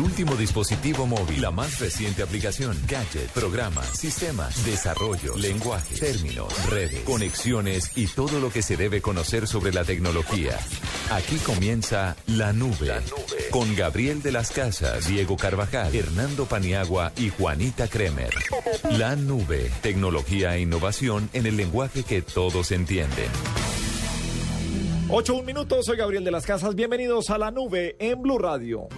El último dispositivo móvil, la más reciente aplicación, gadget, programa, sistemas, desarrollo, lenguaje, términos, redes, conexiones y todo lo que se debe conocer sobre la tecnología. Aquí comienza La Nube, la Nube. con Gabriel de las Casas, Diego Carvajal, Hernando Paniagua y Juanita Kremer. La Nube, tecnología e innovación en el lenguaje que todos entienden. 8 un minuto, soy Gabriel de las Casas. Bienvenidos a la nube en Blue Radio.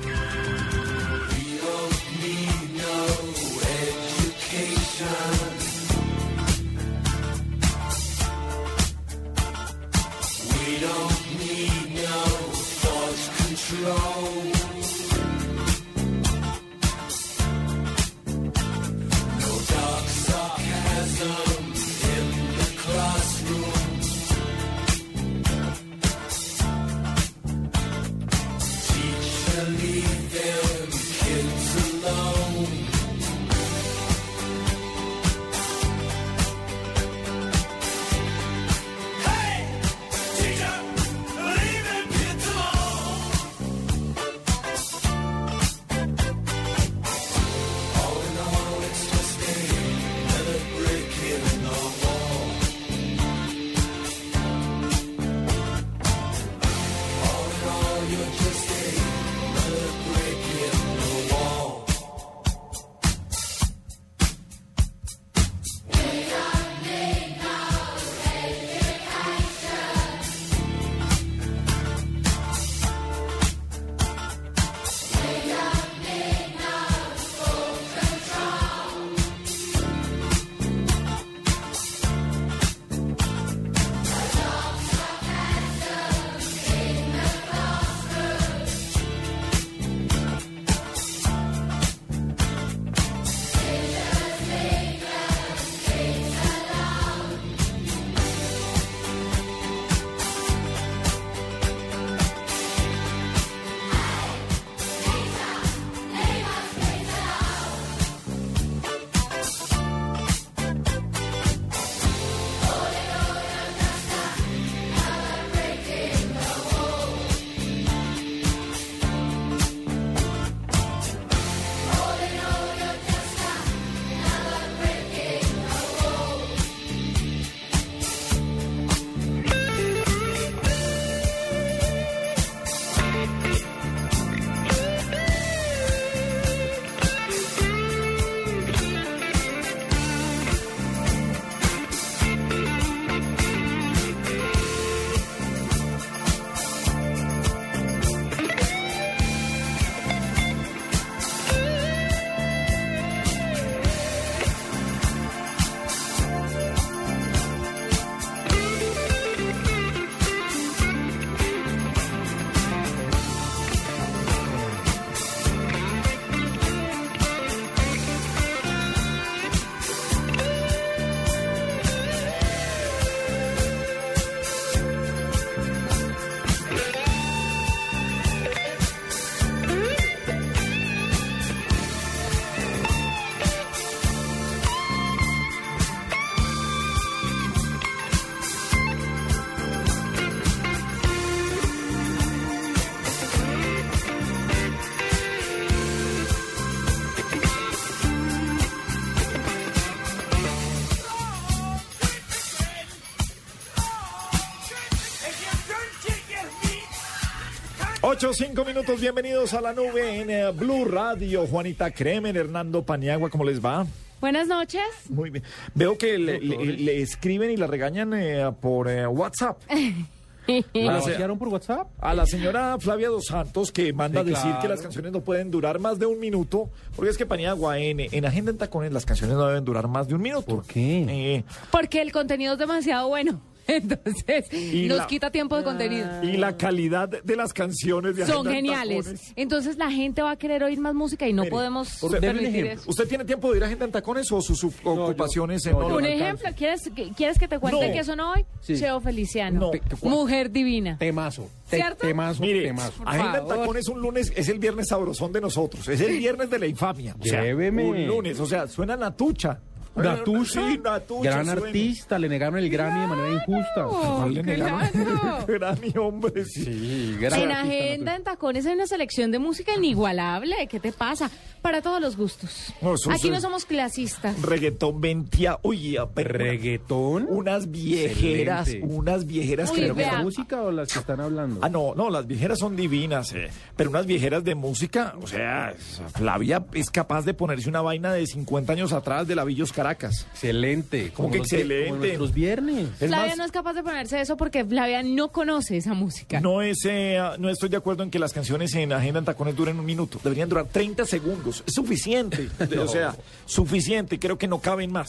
8, 5 minutos, bienvenidos a la nube en eh, Blue Radio. Juanita Cremen, Hernando Paniagua, ¿cómo les va? Buenas noches. Muy bien. Veo que le, escriben y la regañan eh, por eh, WhatsApp. ¿La vaciaron por WhatsApp? A la señora Flavia Dos Santos que manda a decir que las canciones no pueden durar más de un minuto, porque es que Paniagua en, en Agenda en Tacones las canciones no deben durar más de un minuto. ¿Por qué? Eh, porque el contenido es demasiado bueno. Entonces, Y nos la- quita tiempo de contenido. y la calidad de las canciones de Son en geniales. Tacones. Entonces la gente va a querer oír más música y no Mire, podemos permitir ejemplo. eso. ¿Usted tiene tiempo de ir a Agenda en Tacones o sus ocupaciones en no, yo no Un ejemplo? ¿quieres que, ¿quieres que te cuente No. que sonó hoy? Sí. Cheo Feliciano. Mujer divina. Temazo. Te- ¿Cierto? Temazo, Mire, temazo. Agenda en. Tacones un lunes es el viernes sabrosón de nosotros, es el viernes de la infamia. O sea, Lléveme. Un lunes, o sea, suena Natucha. Natucha, Sí, Natucha, gran suena. artista, le negaron el Grammy de manera injusta. ¿Cuál le negaron? claro. Grammy, hombre. Sí, gran En artista, Agenda, en Tacones, hay una selección de música inigualable. ¿Qué te pasa? Para todos los gustos. No, Aquí no somos clasistas. Reggaetón ventia. Uy, a- pero- ¿Reggaetón? Unas viejeras, Excelente. unas viejeras Uy, que ¿Pero no- vea. la música o las que están hablando? Ah, no, no, las viejeras son divinas, eh, pero unas viejeras de música, o sea, Flavia es capaz de ponerse una vaina de 50 años atrás de Lavillos Caracas. Excelente. ¿Cómo que excelente? Como nuestros viernes. Es Flavia más, no es capaz de ponerse eso porque Flavia no conoce esa música. no, es, eh, no estoy de acuerdo en que las canciones en Agenda en Tacones duren un minuto, deberían durar 30 segundos, es suficiente, o sea, suficiente, creo que no caben más.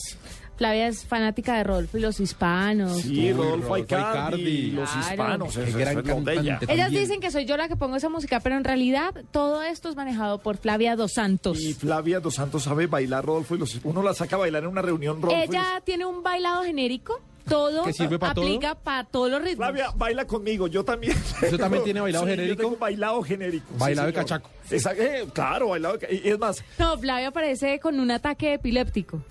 Flavia es fanática de Rodolfo y los hispanos. Sí, Uy, Rodolfo Aicardi, los Claro. hispanos, Qué eso, gran eso es lo de ella. cantante. Ellas dicen que soy yo la que pongo esa música, pero en realidad todo esto es manejado por Flavia Dos Santos. Y Flavia Dos Santos sabe bailar Rodolfo y los uno la saca a bailar en una reunión Rodolfo. los- Ella tiene un bailado genérico, todo ¿Que sirve pa' todo? aplica para todos los ritmos. Flavia, baila conmigo, yo también. ¿Usted también tiene bailado Sí, genérico? Yo tengo bailado genérico. sí, Bailado de cachaco. Exacto, eh, claro, bailado de Es más, No, Flavia aparece con un ataque epiléptico.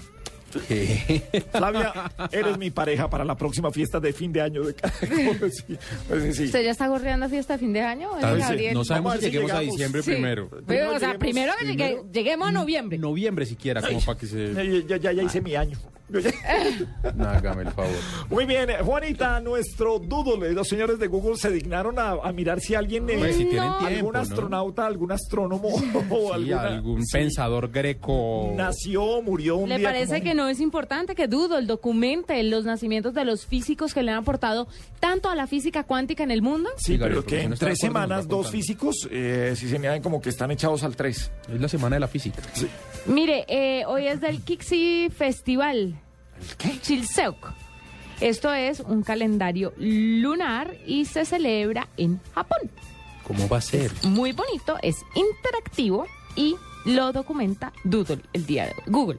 Flavia, eres mi pareja para la próxima fiesta de fin de año. De ca- sí, pues, sí. ¿Usted ya está gorreando fiesta de fin de año? Tal vez, Gabriel? No sabemos a si lleguemos a llegamos. diciembre Sí. primero. Pero, o sea, Primero primero que lleguemos a noviembre. Noviembre siquiera, como para que se... Ya, ya, ya, ya hice mi año. No, hágame el favor. Muy bien, eh, Juanita, nuestro doodle, los señores de Google se dignaron a, a mirar si alguien, eh, Pues si tienen No. tiempo, algún ¿no? astronauta, algún astrónomo o Sí, alguna- algún sí, pensador greco... nació, murió un ¿Le día. parece como- que no es importante que Doodle documente los nacimientos de los físicos que le han aportado tanto a la física cuántica en el mundo? Sí, Sí, Gabriel, pero porque que en tres semanas dos físicos, eh, si se miran como que están echados al tres. Es la semana de la física. Mire, eh, hoy es del Kixi Festival. ¿Qué? Chilseok. Esto es un calendario lunar y se celebra en Japón. ¿Cómo va a ser? Muy bonito, es interactivo y lo documenta Doodle el día de hoy. Google.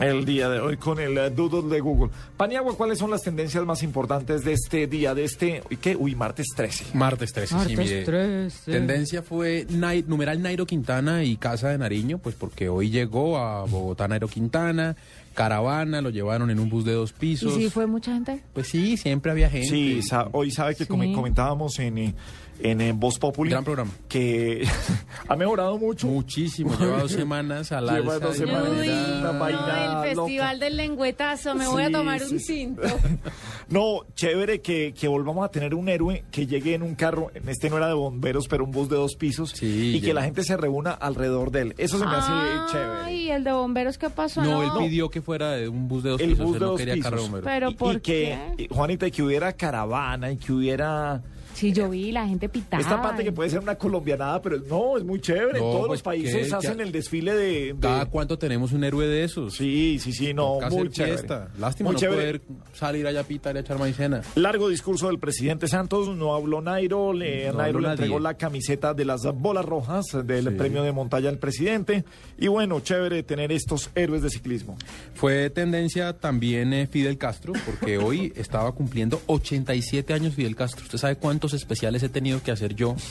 El día de hoy con el eh, doodle de Google. Paniagua, ¿cuáles son las tendencias más importantes de este día, de este, ¿y ¿qué? Uy, martes 13. Martes 13, sí, Martes mire. 13. Tendencia fue Nai- numeral Nairo Quintana y Casa de Nariño, pues porque hoy llegó a Bogotá Nairo Quintana, caravana, lo llevaron en un bus de dos ¿Y pisos. si fue mucha gente? Pues sí, siempre había gente. Sí, sa- hoy sabe que Sí. come- comentábamos en, eh, en, eh, Voz Populi Gran programa. que ha mejorado mucho. Muchísimo, lleva dos semanas al Lleva dos semanas. Uy, una vaina el festival loca. del lengüetazo, me voy a Sí, tomar sí, un sí. cinto. No, chévere que, que volvamos a tener un héroe que llegue en un carro, en este no era de bomberos, pero un bus de dos pisos, Sí, y que la gente se reúna alrededor de él. Eso se me hace chévere. Ay, el de bomberos, ¿qué pasó? No, él pidió que fuera de un bus de dos El pisos, bus no dos quería carro pisos. bomberos. Pero y, ¿por y que, qué? y, Juanita, y que hubiera caravana y que hubiera Sí, yo vi la gente pitada. esta parte que puede ser una colombianada, pero no, es muy chévere. en todos pues, los países ¿qué? hacen el desfile de... de- ¿Cada cuánto tenemos un héroe de esos? Sí, sí, sí, no, Toca muy chévere. fiesta. Lástima Muy no chévere. poder salir allá a pitar y a echar maicena. Largo discurso del presidente Santos, no habló Nairo, le, No Nairo habló le nadie. entregó la camiseta de las bolas rojas del Sí. premio de montaña al presidente. Y bueno, chévere tener estos héroes de ciclismo. Fue tendencia también eh, Fidel Castro, porque hoy estaba cumpliendo 87 años Fidel Castro. ¿Usted sabe cuántos especiales he tenido que hacer yo?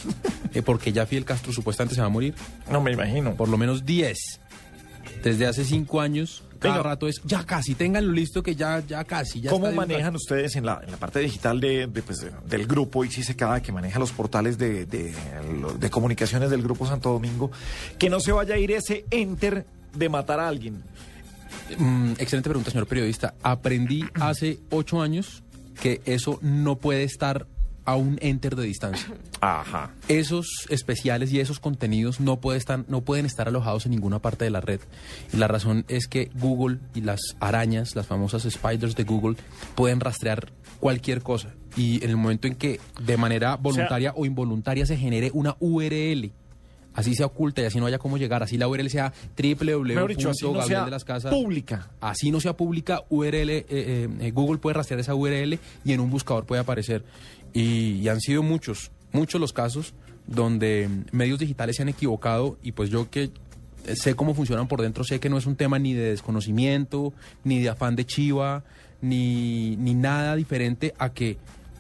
Eh, porque ya Fidel Castro supuestamente se va a morir. No me imagino. Por lo menos 10. Desde hace 5 años, cada Venga. rato es, ya casi, ténganlo listo que ya, ya casi. Ya ¿Cómo manejan rato". ustedes en la, en la parte digital de, de, pues, de- del grupo se cada que maneja los portales de, de, comunicaciones del Grupo Santo Domingo, que no se vaya a ir ese enter de matar a alguien? Mm, excelente pregunta, señor periodista. Aprendí hace 8 años que eso no puede estar a un enter de distancia. Ajá. esos especiales y esos contenidos no, puede estar, no pueden estar alojados en ninguna parte de la red. Y la razón es que Google y las arañas, las famosas spiders de Google, pueden rastrear cualquier cosa. Y en el momento en que de manera voluntaria o, involuntaria se genere una URL, así sea oculta y así no haya cómo llegar, así la URL sea así no pública. así no sea pública, URL, eh, eh, Google puede rastrear esa URL y en un buscador puede aparecer. Y, han sido muchos, muchos los casos donde medios digitales se han equivocado y pues yo que sé cómo funcionan por dentro, sé que no es un tema ni de desconocimiento, ni de afán de chiva, ni, ni nada diferente a que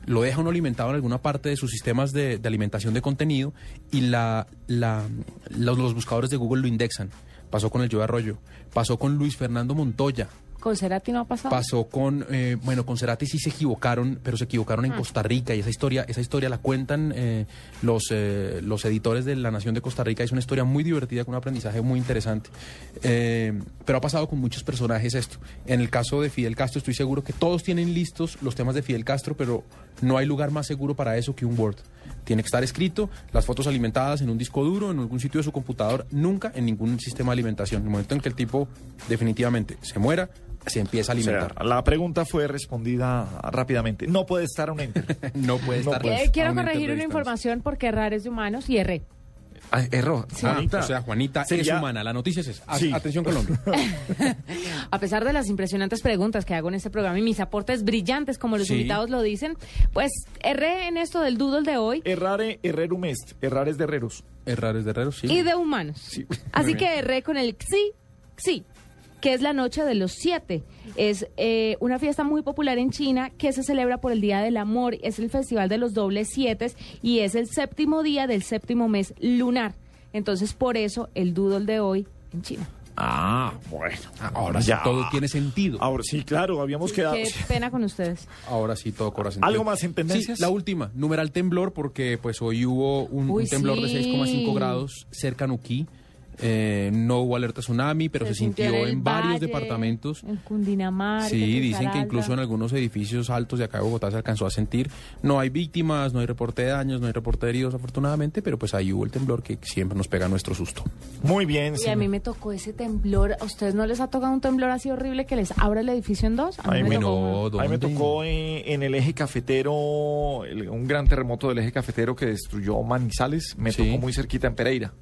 lo deja uno alimentado en alguna parte de sus sistemas de, de alimentación de contenido y la, la- los, los buscadores de Google lo indexan. Pasó con el Joe Arroyo, pasó con Luis Fernando Montoya, Con Cerati no ha pasado. Pasó con, eh, bueno, con Cerati sí se equivocaron, pero se equivocaron en Costa Rica y esa historia, esa historia la cuentan eh, los, eh, los editores de La Nación de Costa Rica. Es una historia muy divertida con un aprendizaje muy interesante. Pero ha pasado con muchos personajes esto. En el caso de Fidel Castro estoy seguro que todos tienen listos los temas de Fidel Castro, pero no hay lugar más seguro para eso que un Word. Tiene que estar escrito, las fotos alimentadas en un disco duro, en algún sitio de su computador, nunca en ningún sistema de alimentación. En el momento en que el tipo definitivamente se muera, se empieza a O sea, alimentar. la pregunta fue respondida rápidamente. No puede estar un enter. no puede No estar. puede. Eh, quiero corregir una información porque errar es de humanos y erré. Ah, error. Ah, Juanita. o sea, Juanita Sería- es humana. La noticia es esa. A- Sí. Atención, Colombia. A pesar de las impresionantes preguntas que hago en este programa y mis aportes brillantes, como los Sí. invitados lo dicen, pues erré en esto del doodle de hoy Errare, errerum est. Errar es de herreros. Errar es de herreros, sí. y de humanos. Sí. Así que erré con el XI, XI, que es la noche de los siete. Es eh, una fiesta muy popular en China que se celebra por el Día del Amor. Es el festival de los dobles siete y es el séptimo día del séptimo mes lunar. Entonces, por eso el doodle de hoy en China. Ah, bueno. Ahora sí todo tiene sentido. Ahora sí, claro, habíamos quedado. Qué pena con ustedes. Ahora sí todo sentido. ¿Algo más en tendencias? Sí, la última, numeral temblor, porque pues hoy hubo un, Uy, un temblor sí. de 6,5 grados cerca a Nuquí. Eh, no hubo alerta tsunami, pero se, sintió en, varios Valle, departamentos. En Cundinamarca. Sí, en dicen que incluso en algunos edificios altos de acá de Bogotá se alcanzó a sentir. No hay víctimas, no hay reporte de daños, no hay reporte de heridos, afortunadamente, pero pues ahí hubo el temblor que siempre nos pega nuestro susto. Muy bien. Y a mí me tocó ese temblor. ¿A ustedes no les ha tocado un temblor así horrible que les abra el edificio en dos? A mí Ay, me me tocó no. A mí me tocó en el eje cafetero, el- un gran terremoto del eje cafetero que destruyó Manizales. Me Sí. tocó muy cerquita en Pereira.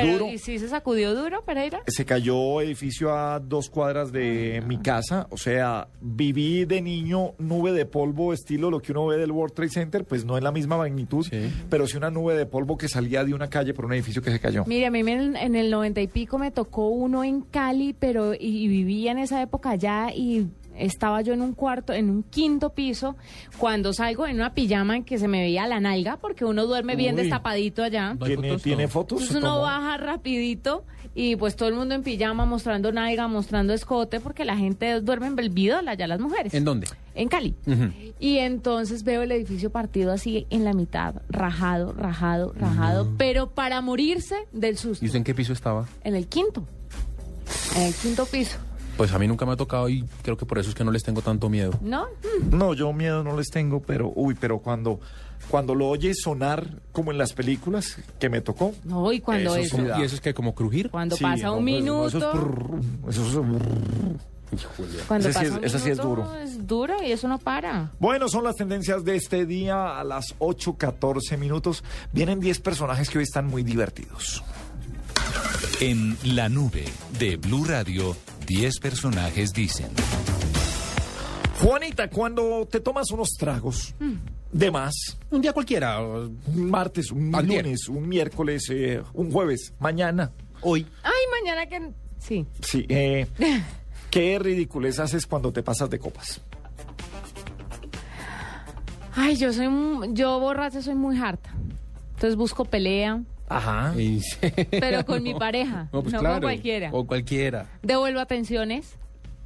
Pero, duro. ¿y si se sacudió duro, Pereira? Se cayó edificio a dos cuadras de mi casa. O sea, viví de niño nube de polvo, estilo lo que uno ve del World Trade Center, pues no en la misma magnitud, Sí. pero sí una nube de polvo que salía de una calle por un edificio que se cayó. Mire, a mí me- en el noventa y pico me tocó uno en Cali, pero y, y vivía en esa época allá y estaba yo en un cuarto, en un quinto piso, cuando salgo en una pijama en que se me veía la nalga, porque uno duerme bien Uy. destapadito allá. ¿Tiene, fotos, ¿tiene no. fotos? Entonces ¿Se uno baja rapidito y pues todo el mundo en pijama mostrando nalga, mostrando escote, porque la gente duerme en Belvidol, allá las mujeres. ¿En dónde? En Cali. Y entonces veo el edificio partido así en la mitad, rajado, rajado, rajado, pero para morirse del susto. ¿Y usted en qué piso estaba? En el quinto. En el quinto piso. Pues a mí nunca me ha tocado y creo que por eso es que no les tengo tanto miedo. ¿No? No, yo miedo no les tengo, pero uy, pero cuando cuando lo oyes sonar como en las películas que me tocó. No, y cuando Eso eso. sí ¿Y eso es que como crujir? Cuando sí, pasa no, un pues, no, minuto. Eso es eso es brrr. cuando ese sí pasa es- un ese sí es minuto, duro. Es duro y eso no para. Bueno, son las tendencias de este día a las 8.14 minutos. Vienen 10 personajes que hoy están muy divertidos. En la nube de Blue Radio, 10 personajes dicen. Juanita, cuando te tomas unos tragos de más, Un día cualquiera. un martes, un Antier. lunes, un miércoles, eh, un jueves, mañana, Hoy. Ay, mañana que. Sí. sí, eh, ¿qué ridiculez haces cuando te pasas de copas? Ay, yo soy. Yo borracha soy muy harta. Entonces busco pelea, Ajá. Pero con mi pareja. No, pues no claro. con cualquiera. O cualquiera. Devuelvo atenciones,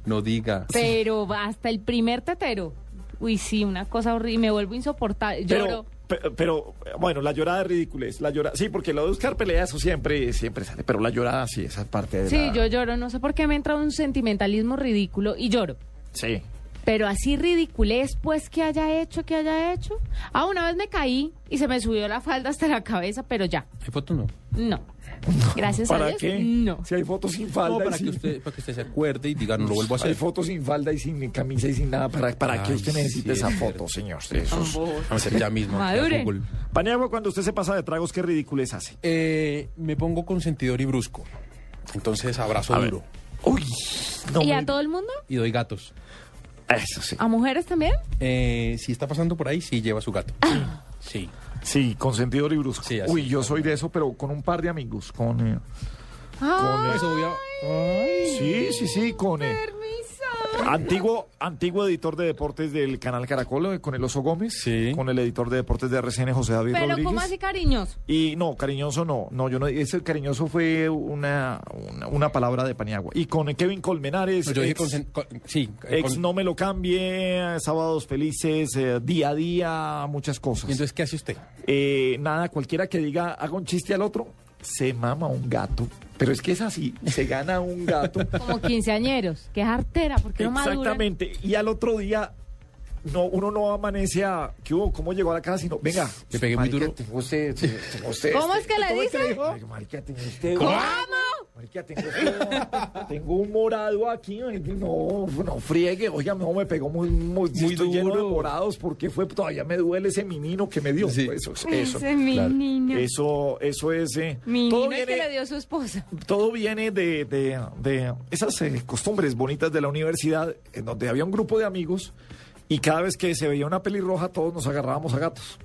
No diga. pero hasta el primer tetero. Uy, sí, una cosa horrible. Me vuelvo insoportable. Pero, Lloro. pe- pero, bueno, la llorada es ridiculez. La llorada, sí, porque lo de buscar pelea, eso siempre, siempre sale. Pero la llorada, sí, esa parte de Sí, la- yo lloro. No sé por qué me entra un sentimentalismo ridículo y lloro. Sí. Pero así ridiculez, pues, que haya hecho, que haya hecho. Ah, una vez me caí y se me subió la falda hasta la cabeza, pero ya. ¿Hay foto no? No. Gracias a ¿Para Dios. qué? No. Si hay fotos sin falda. No, y para que, sin- usted, para que usted se acuerde y diga, no lo vuelvo a Hay hacer. fotos sin falda y sin camisa y sin nada. ¿Para, para qué Ay, usted necesita sí, esa es foto, señor? Eso es- Vamos a hacer ya mismo. a. Paniagua, cuando usted se pasa de tragos, ¿qué ridiculez hace? Eh, me pongo consentidor y brusco. Entonces abrazo A ver. duro. Uy, no ¿Y me- a todo el mundo? Y doy gatos. Eso sí. ¿A mujeres también? Eh, si está pasando por ahí, sí lleva su gato. Sí. Sí, consentidor y brusco. Sí, así. Uy, yo soy de eso, pero con un par de amigos. Con, eh, Ah, con, eh, Eso voy a... sí, sí, sí, con... eh, permiso. Antiguo, antiguo editor de deportes del canal Caracol eh, con el Oso Gómez, Sí. con el editor de deportes de RCN José David Pero Rodríguez. ¿cómo así cariñoso? Y no, cariñoso no, no, yo no, ese cariñoso fue una, una, una palabra de Paniagua. Y con Kevin Colmenares, No, yo dije ex, con, con- sí, eh, ex con- No Me Lo Cambie, Sábados Felices, eh, Día a Día, muchas cosas. ¿Y entonces qué hace usted? Eh, nada, cualquiera que diga, haga un chiste al otro, se mama un gato. Pero es que es así, se gana un gato. Como quinceañeros. Qué artera, porque no maduran. Exactamente. Y al otro día, no, uno no amanece a, ¿qué hubo? ¿Cómo llegó a la casa? Sino, venga. Le pegué muy duro. usted, usted ¿Cómo este- es que le ¿cómo dice? dijo? Marica, tengo tengo, un morado aquí. No, no friegue. Oiga, no, me pegó muy, muy, Muy estoy lleno de duro. morados porque fue, todavía me duele ese menino que me dio. Sí. Eso, eso. Ese es mi claro. niño. Eso, eso es. eh, Mi todo niño el que viene- le dio su esposa. todo viene de, de- de esas eh, costumbres bonitas de la universidad, en donde había un grupo de amigos y cada vez que se veía una pelirroja, todos nos agarrábamos a gatos.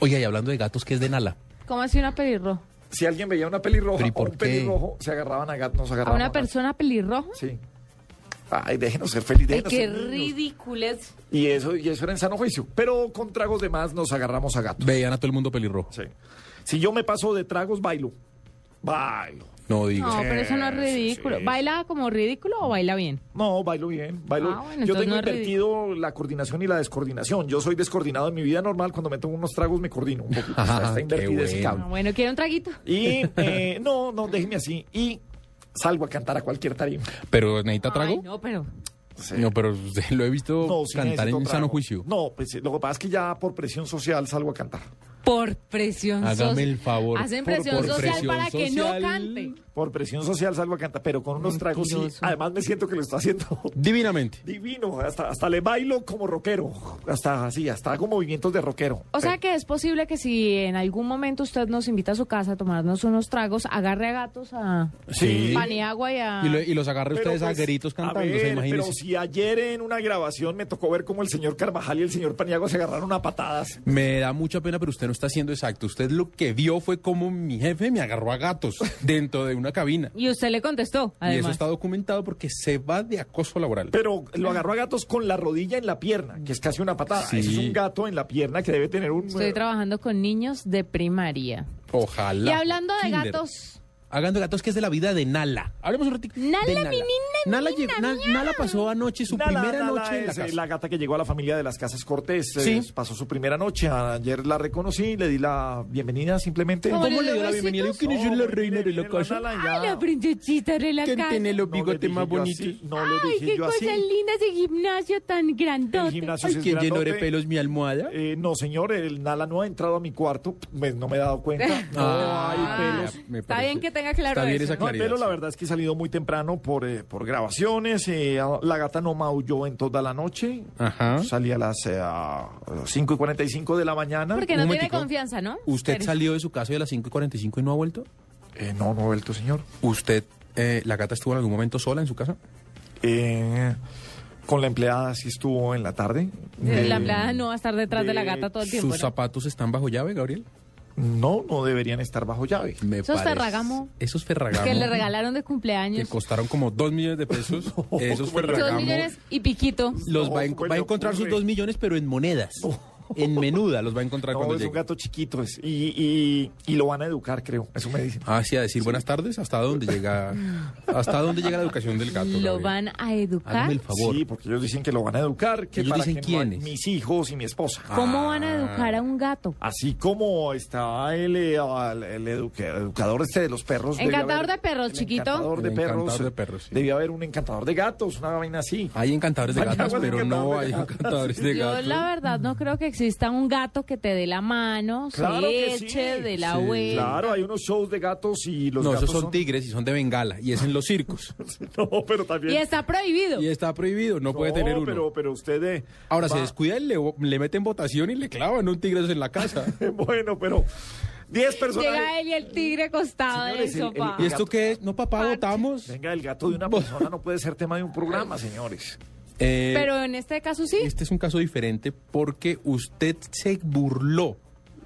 Oiga, y hablando de gatos, ¿qué es de Nala? ¿Cómo así una pelirroja? Si alguien veía una pelirroja ¿Pero y o por un qué? pelirrojo, se agarraban a gatos, nos ¿A agarraban una a gatos. persona pelirroja? Sí. Ay, déjenos ser felices. Ay, qué ridículos. Y eso, y eso era en sano juicio. Pero con tragos de más nos agarramos a gatos. Veían a todo el mundo pelirrojo. Sí. Si yo me paso de tragos, bailo. Bailo. No diga. No, pero eso no es ridículo. sí. ¿Baila como ridículo o baila bien? No, bailo bien, bailo. Ah, bueno, yo tengo no invertido la coordinación y la descoordinación. Yo soy descoordinado en mi vida normal. Cuando me tomo unos tragos me coordino un poco. O sea, Ah, está invertido ese bueno. cable. Ah, bueno, ¿quiere un traguito? Y eh, no, no, déjeme así. Y salgo a cantar a cualquier tarima. ¿Pero necesita trago? Ay, no, pero... Sí. No, pero usted lo he visto No, sí cantar en trago. sano juicio. No, pues lo que pasa es que ya por presión social salgo a cantar. Por presión social. Hágame el favor. Hacen presión por social presión para que no cante. Por presión social salgo a cantar, pero con unos tragos sí. Además me siento que lo está haciendo Divinamente. divino. Hasta, hasta le bailo como rockero. Hasta así, hasta hago movimientos de rockero. O sea que es posible que si en algún momento usted nos invita a su casa a tomarnos unos tragos, agarre a gatos a Sí. Paniagua y a... Y, lo- y los agarre Pero, ustedes a pues, gritos cantando, a se ver, imagínese. Pero si ayer en una grabación me tocó ver cómo el señor Carvajal y el señor Paniagua se agarraron a patadas. Me da mucha pena, pero usted no está siendo exacto. Usted lo que vio fue como mi jefe me agarró a gatos dentro de una cabina. Y usted le contestó, Y eso está documentado porque se va de acoso laboral. Pero lo agarró a gatos con la rodilla en la pierna, que es casi una patada. Sí. Ese es un gato en la pierna que debe tener un... Estoy trabajando con niños de primaria. Ojalá. Y hablando de Kinder. gatos, Hablando de gatos, que es de la vida de Nala. Hablemos un ratito. Nala, de mi niña, Nala, mi llegó- niña, Na- Nala pasó anoche su Nala, primera Nala noche en la eh, casa. la gata que llegó a la familia de las Casas Cortés. eh, Sí. pasó su primera noche. Ayer la reconocí, le di la bienvenida simplemente. ¿Cómo ¿Cómo le dio la bienvenida? ¿Quién es No, la reina de la casa? Nala ¡Ay, la princesita de la ¿Quién casa! tiene los No le bigotes dije más bonitos? No le ¡Ay, dije qué yo cosas lindas de gimnasio tan El grandote! gimnasio Ay, ¿quién llenó de pelos mi almohada? Eh, no, señor, el Nala no ha entrado a mi cuarto. me- no me he dado cuenta. No Ah, hay pelos. me Está bien que tenga claro Está bien eso. esa No, claridad. pelo, la verdad es que he salido muy temprano por, eh, por grabaciones. eh, la gata no maulló en toda la noche. Ajá. Salí a las eh, a 5 y 45 de la mañana. Porque Un no tiene momentico. confianza, ¿no? ¿Usted Pero- salió de su casa de las 5 y 45 y no ha vuelto? Eh, no, no he vuelto, señor. ¿Usted, eh, la gata estuvo en algún momento sola en su casa? Eh, con la empleada sí estuvo en la tarde. La empleada no va a estar detrás de, la gata todo el tiempo. ¿Sus ¿no? zapatos están bajo llave, Gabriel? No, no deberían estar bajo llave. Me Esos parece- Ferragamo. Esos Ferragamo. Que le regalaron de que cumpleaños. costaron como 2 millones de pesos. Esos ¿cómo le Dos Ferragamo millones y piquito. los No, va, a, en- ¿cómo va a le encontrar sus? 2 millones, pero en monedas. En menuda los va a encontrar No, cuando es un llegue. gato chiquito es, y, y, y lo van a educar, creo. Eso me dicen. Ah, sí, a decir buenas tardes. ¿Hasta dónde llega hasta dónde llega la educación del gato? Lo Gabriel? van a educar. Hágame el favor. Sí, porque ellos dicen que lo van a educar. Que Ellos para dicen que no hay- quiénes. mis hijos y mi esposa. ¿Cómo van a educar a un gato? Así como está el, eh, el, el educa- educador este de los perros. Encantador haber- de perros, el chiquito. Encantador de perros. encantador de perros, sí. Debía haber un encantador de gatos, una vaina así. Hay encantadores de gatos, pero no hay encantadores de Yo gatos. la verdad no creo que exista un gato que te dé la mano, Claro se que sí. eche de la Sí, abuela. Claro, hay unos shows de gatos y los no, gatos esos son tigres y son de Bengala y es en los circos. No, pero también. Y está prohibido. y está prohibido, no, puede tener uno. Pero, pero usted. eh, Ahora se va- descuida y le, le meten votación y le clavan un tigre en la casa. Bueno, pero 10 personas. Llega él y el tigre acostado Señores, el- el- sofá. ¿Y esto qué es? No, papá, votamos. Venga, el gato de una persona no puede ser tema de un programa, señores. Eh, Pero en este caso sí. Este es un caso diferente porque usted se burló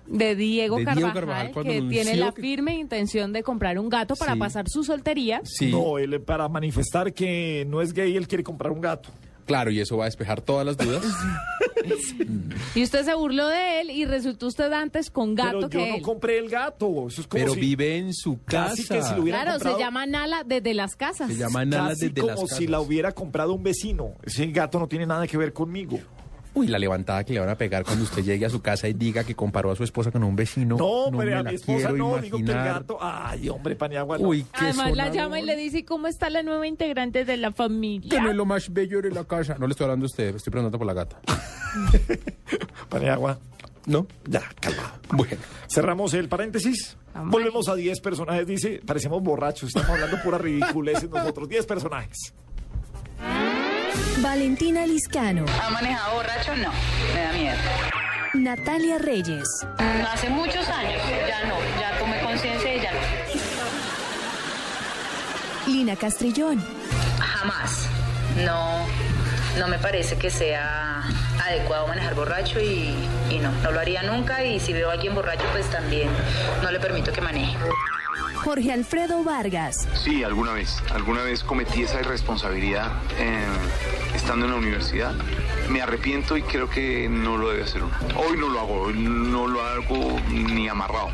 de Diego De Diego Carvajal, Carvajal, cuando que tiene la que- firme intención de comprar un gato para Sí. pasar su soltería. Sí, No, él para manifestar que no es gay, él quiere comprar un gato. claro, y eso va a despejar todas las dudas. Y usted se burló de él y resultó usted antes con gato Pero que yo no compré el gato. Eso es como Pero si, vive en su casa. Casi que si lo hubiera Claro, se llama Nala desde las casas. Se llama Nala casi desde como las casas. si la hubiera comprado un vecino. Ese gato no tiene nada que ver conmigo. Uy, la levantada que le van a pegar cuando usted llegue a su casa y diga que comparó a su esposa con un vecino. No, pero me a la mi esposa quiero no, digo que el imaginar. gato. Ay, hombre, Paniagua. no. Uy, qué Además la llama y le dice, ¿cómo está la nueva integrante de la familia? Que no es lo más bello de la casa. No le estoy hablando a usted, estoy preguntando por la gata. Paniagua. ¿No? Ya, calmado. Bueno. Cerramos el paréntesis. Amay. Volvemos a 10 personajes. Dice, parecemos borrachos. Estamos hablando pura ridiculeces nosotros. 10 personajes. Valentina Liscano, ¿Ha manejado borracho? No, me da miedo. Natalia Reyes, Hace muchos años, ya no, ya tomé conciencia y ya no. Lina Castrillón, Jamás. No, no me parece que sea adecuado manejar borracho y, y no, no lo haría nunca y si veo a alguien borracho pues también no le permito que maneje. Jorge Alfredo Vargas, Sí, alguna vez. Alguna vez cometí esa irresponsabilidad eh, estando en la universidad. Me arrepiento y creo que no lo debe hacer uno. Hoy no lo hago, hoy no lo hago ni amarrado.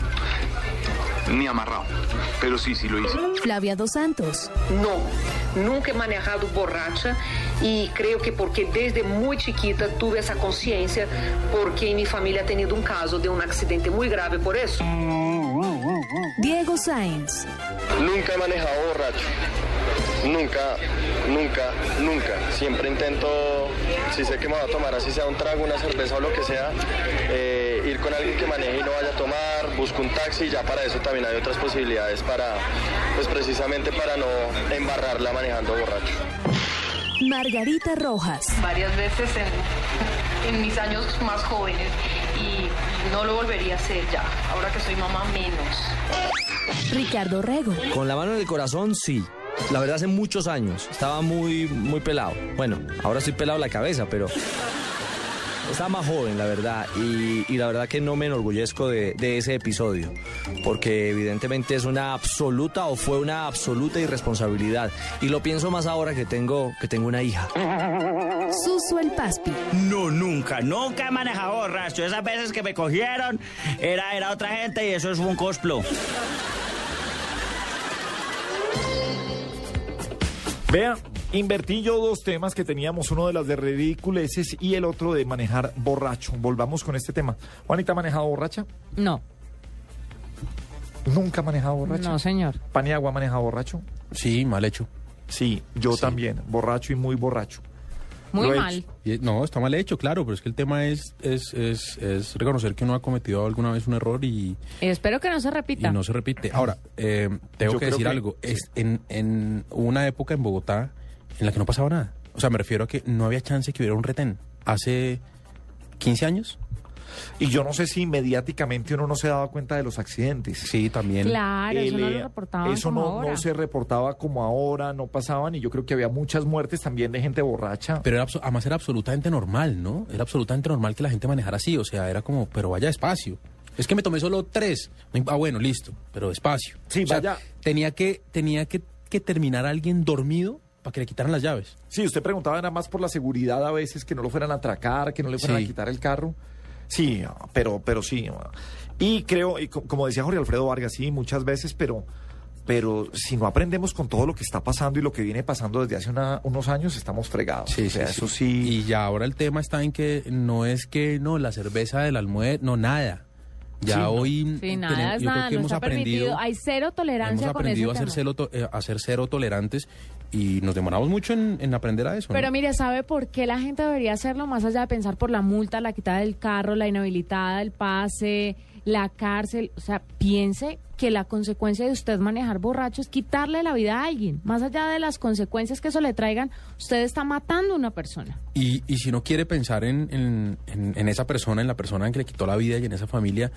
Ni amarrado. Pero sí, sí lo hice. Flavia Dos Santos, No, nunca he manejado borracha y creo que porque desde muy chiquita tuve esa conciencia porque en mi familia ha tenido un caso de un accidente muy grave por eso. Diego Sáenz, Nunca he manejado borracho. Nunca, nunca, nunca. Siempre intento, si sé que me voy a tomar, así sea un trago, una cerveza o lo que sea, eh, ir con alguien que maneje y no vaya a tomar, busco un taxi, ya para eso también hay otras posibilidades para, pues precisamente para no embarrarla manejando borracho. Margarita Rojas, Varias veces en, en mis años más jóvenes y no lo volvería a hacer ya, ahora que soy mamá menos. Ricardo Rego, Con la mano en el corazón, sí. La verdad, hace muchos años. Estaba muy, muy pelado. Bueno, ahora estoy pelado la cabeza, pero. Estaba más joven, la verdad. Y, y la verdad que no me enorgullezco de, de ese episodio. Porque evidentemente es una absoluta o fue una absoluta irresponsabilidad. Y lo pienso más ahora que tengo, que tengo una hija. Suso el Paspi, No, nunca, nunca he manejado borracho. Esas veces que me cogieron era, era otra gente y eso es un cosplo. Vea, invertí yo dos temas que teníamos, uno de las de ridiculeces y el otro de manejar borracho. Volvamos con este tema. Juanita, ¿ha manejado borracha? No, Nunca ha manejado borracha. no, señor. Paniagua ha manejado borracho. Sí, mal hecho. Sí, yo Sí. también, borracho y muy borracho. Muy Lo mal. hecho. Y- no, está mal hecho, claro, pero es que el tema es, es, es, es reconocer que uno ha cometido alguna vez un error y, Espero que no se y repita. no se repite. Ahora, eh, tengo Yo que decir que- algo. Es en, en una época en Bogotá en la que no pasaba nada. O sea, me refiero a que no había chance que hubiera un retén. Hace 15 años. Y yo no sé si mediáticamente uno no se daba cuenta de los accidentes. Sí, también. Claro, eso no lo eh, reportaban eso como no, ahora. no se reportaba como ahora, no pasaban y yo creo que había muchas muertes también de gente borracha. Pero era, además era absolutamente normal, ¿no? Era absolutamente normal que la gente manejara así. O sea, era como, pero vaya despacio. Es que me tomé solo tres. Ah, bueno, listo, pero despacio. Sí, O sea, vaya. Tenía que, tenía que, que terminar alguien dormido para que le quitaran las llaves. Sí, usted preguntaba nada más por la seguridad a veces, que no lo fueran a atracar, que no le fueran Sí. a quitar el carro. Sí, pero, pero sí. Y creo, y co- como decía Jorge Alfredo Vargas, sí, muchas veces, pero, pero si no aprendemos con todo lo que está pasando y lo que viene pasando desde hace una- unos años, estamos fregados. o sea, eso sí. Y ya ahora el tema está en que no es que, no, la cerveza del almuerzo, no, nada. Ya Sí, no. hoy Sí, nada es yo creo nada, que no hemos aprendido, permitido. Hay cero hemos tolerancia con ese aprendido a ser, cero to- eh, a ser cero tolerantes y nos demoramos mucho en, en aprender a eso. ¿no? Pero mire, ¿sabe por qué la gente debería hacerlo? Más allá de pensar por la multa, la quitada del carro, la inhabilitada, el pase, la cárcel. O sea, piense que la consecuencia de usted manejar borracho es quitarle la vida a alguien. Más allá de las consecuencias que eso le traigan, usted está matando a una persona. Y, y si no quiere pensar en, en- en- en esa persona, en la persona en que le quitó la vida y en esa familia,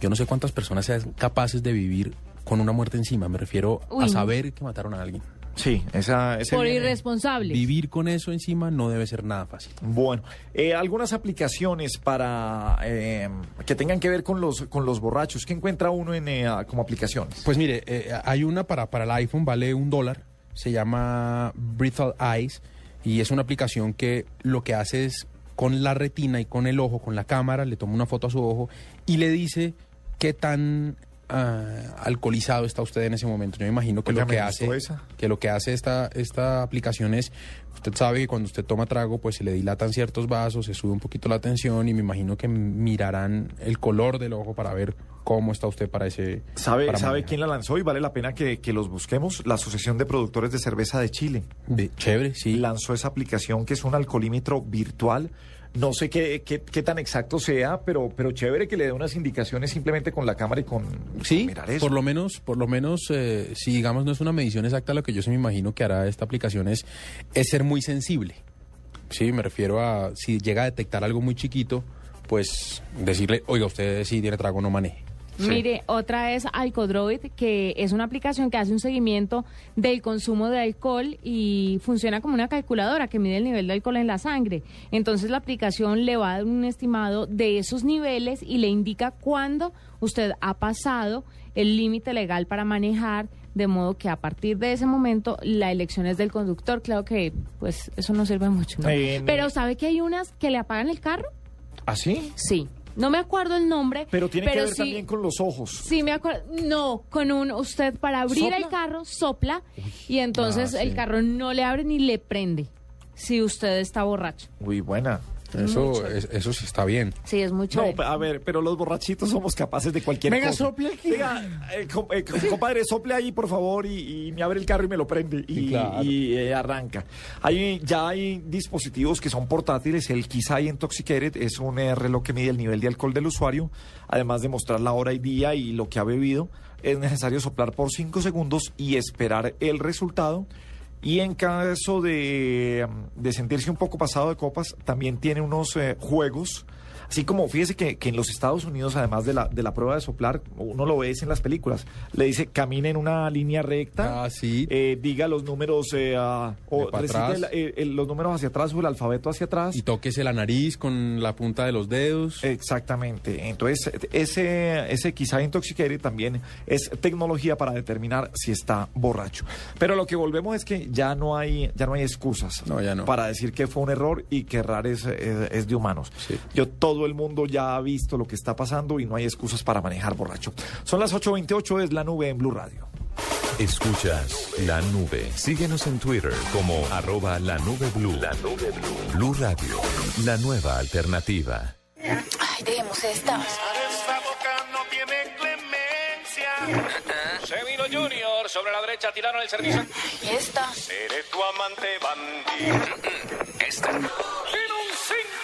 yo no sé cuántas personas sean capaces de vivir con una muerte encima. Me refiero Uy, a no. saber que mataron a alguien. Sí, esa... ese Por irresponsables. Vivir con eso encima no debe ser nada fácil. Bueno, eh, algunas aplicaciones para eh, que tengan que ver con los con los borrachos. ¿Qué encuentra uno en eh, como aplicaciones? Pues mire, eh, hay una para, para el iPhone, vale un dólar, se llama Breathal Eyes y es una aplicación que lo que hace es con la retina y con el ojo, con la cámara, le toma una foto a su ojo y le dice qué tan ah, alcoholizado está usted en ese momento. Yo me imagino que lo que hace esa. que lo que hace esta esta aplicación es usted sabe que cuando usted toma trago pues se le dilatan ciertos vasos, se sube un poquito la tensión y me imagino que mirarán el color del ojo para ver cómo está usted para ese ¿Sabe, para ¿sabe manejar. quién la lanzó? Y vale la pena que, que los busquemos. La Asociación de Productores de Cerveza de Chile. De- chévere, sí. Lanzó esa aplicación que es un alcoholímetro virtual. No sé qué, qué, qué tan exacto sea, pero, pero chévere que le dé unas indicaciones simplemente con la cámara y con Sí, mirar eso. por lo menos, por lo menos, eh, si digamos no es una medición exacta, lo que yo se me imagino que hará esta aplicación es, es ser muy sensible. Sí, me refiero a si llega a detectar algo muy chiquito, pues decirle, oiga, usted si tiene trago no maneje. Mire, otra es Alcodroid, que es una aplicación que hace un seguimiento del consumo de alcohol y funciona como una calculadora que mide el nivel de alcohol en la sangre. Entonces la aplicación le va a dar un estimado de esos niveles y le indica cuándo usted ha pasado el límite legal para manejar, de modo que a partir de ese momento la elección es del conductor. Claro que pues eso no sirve mucho. Pero ¿sabe que hay unas que le apagan el carro? ¿Ah, sí? Sí. No me acuerdo el nombre. Pero tiene que ver sí- también con los ojos. Sí, me acuerdo. No, con un usted para abrir ¿Sopla? el carro sopla y entonces Ah, el carro no le abre ni le prende si usted está borracho. Uy, buena. Eso, es- eso sí está bien. Sí, es muy No, a ver, pero los borrachitos somos capaces de cualquier Venga, cosa. sople aquí. Venga, eh, com- eh, com- compadre, sople ahí, por favor, y, y me abre el carro y me lo prende. Y, Sí, claro. y, eh, arranca. Hay, ya hay dispositivos que son portátiles. El Kisai Intoxicated es un eh, reloj que mide el nivel de alcohol del usuario, además de mostrar la hora y día y lo que ha bebido. Es necesario soplar por 5 segundos y esperar el resultado. Y en caso de, de sentirse un poco pasado de copas, también tiene unos eh, juegos. Así como, fíjese que, que en los Estados Unidos, además de la, de la prueba de soplar, uno lo ve en las películas. Le dice, camine en una línea recta, Ah, sí. eh, diga los números, eh, ah, o el- eh, el- los números hacia atrás o el alfabeto hacia atrás. Y tóquese la nariz con la punta de los dedos. Exactamente. Entonces, ese, ese quizá intoxicated también es tecnología para determinar si está borracho. Pero lo que volvemos es que ya no hay, ya no hay excusas No, ya no. para decir que fue un error y que errar es, es- es de humanos. Sí. Yo, todo el mundo ya ha visto lo que está pasando y no hay excusas para manejar borracho. Son las 8.28, es la nube en Blue Radio. Escuchas la nube. Síguenos en Twitter como arroba la nube blue. La nube blue. Blue Radio, la nueva alternativa. Ay, dejemos esta. Esta boca no tiene clemencia. Se vino Junior, sobre la derecha tiraron el servicio. ¿Y esta? Seré tu amante bandido. Esta. Tiene un centro impecable. Para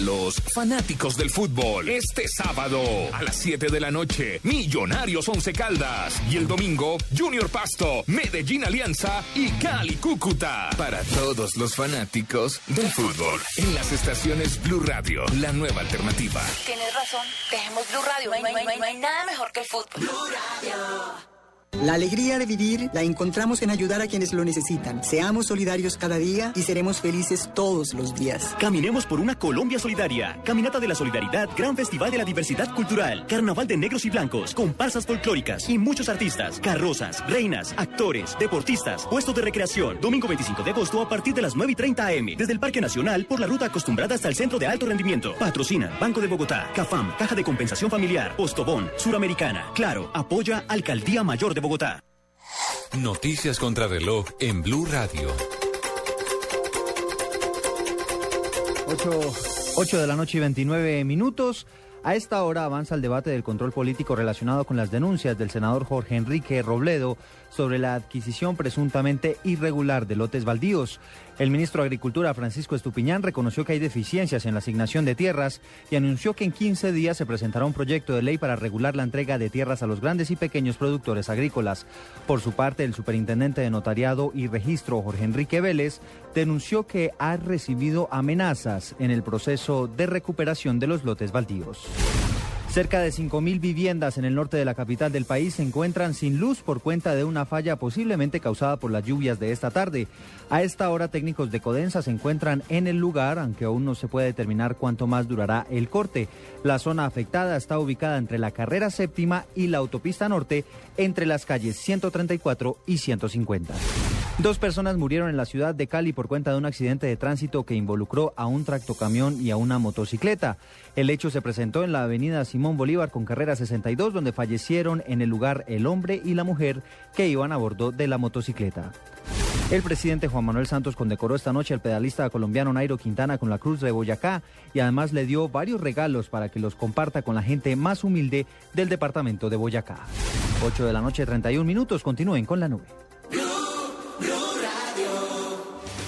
los fanáticos del fútbol, este sábado a las 7 de la noche, Millonarios Once Caldas. Y el domingo, Junior Pasto, Medellín Alianza y Cali Cúcuta. Para todos los fanáticos del fútbol, en las estaciones Blue Radio, la nueva alternativa. Tienes razón. Dejemos Blue Radio. No hay, no hay- no hay- no hay nada mejor que el fútbol. La alegría de vivir la encontramos en ayudar a quienes lo necesitan. Seamos solidarios cada día y seremos felices todos los días. Caminemos por una Colombia solidaria. Caminata de la Solidaridad, Gran Festival de la Diversidad Cultural, Carnaval de Negros y Blancos, comparsas folclóricas y muchos artistas, carrozas, reinas, actores, deportistas, puestos de recreación. Domingo 25 de agosto a partir de las 9 y 30 am. Desde el Parque Nacional por la ruta acostumbrada hasta el Centro de Alto Rendimiento. Patrocinan Banco de Bogotá, CAFAM, Caja de Compensación Familiar, Postobón, Suramericana. Claro, apoya Alcaldía Mayor de Bogotá. Noticias contra reloj en Blue Radio. 8, de la noche y 29 minutos. A esta hora avanza el debate del control político relacionado con las denuncias del senador Jorge Enrique Robledo sobre la adquisición presuntamente irregular de lotes baldíos. El ministro de Agricultura, Francisco Estupiñán, reconoció que hay deficiencias en la asignación de tierras y anunció que en 15 días se presentará un proyecto de ley para regular la entrega de tierras a los grandes y pequeños productores agrícolas. Por su parte, el superintendente de Notariado y Registro, Jorge Enrique Vélez, denunció que ha recibido amenazas en el proceso de recuperación de los lotes baldíos. Cerca de 5.000 viviendas en el norte de la capital del país se encuentran sin luz por cuenta de una falla posiblemente causada por las lluvias de esta tarde. A esta hora técnicos de Codensa se encuentran en el lugar, aunque aún no se puede determinar cuánto más durará el corte. La zona afectada está ubicada entre la carrera séptima y la autopista norte, entre las calles 134 y 150. Dos personas murieron en la ciudad de Cali por cuenta de un accidente de tránsito que involucró a un tractocamión y a una motocicleta. El hecho se presentó en la avenida Simón Bolívar con carrera 62, donde fallecieron en el lugar el hombre y la mujer que iban a bordo de la motocicleta. El presidente Juan Manuel Santos condecoró esta noche al pedalista colombiano Nairo Quintana con la Cruz de Boyacá y además le dio varios regalos para que los comparta con la gente más humilde del departamento de Boyacá. 8 de la noche, 31 minutos. Continúen con la nube.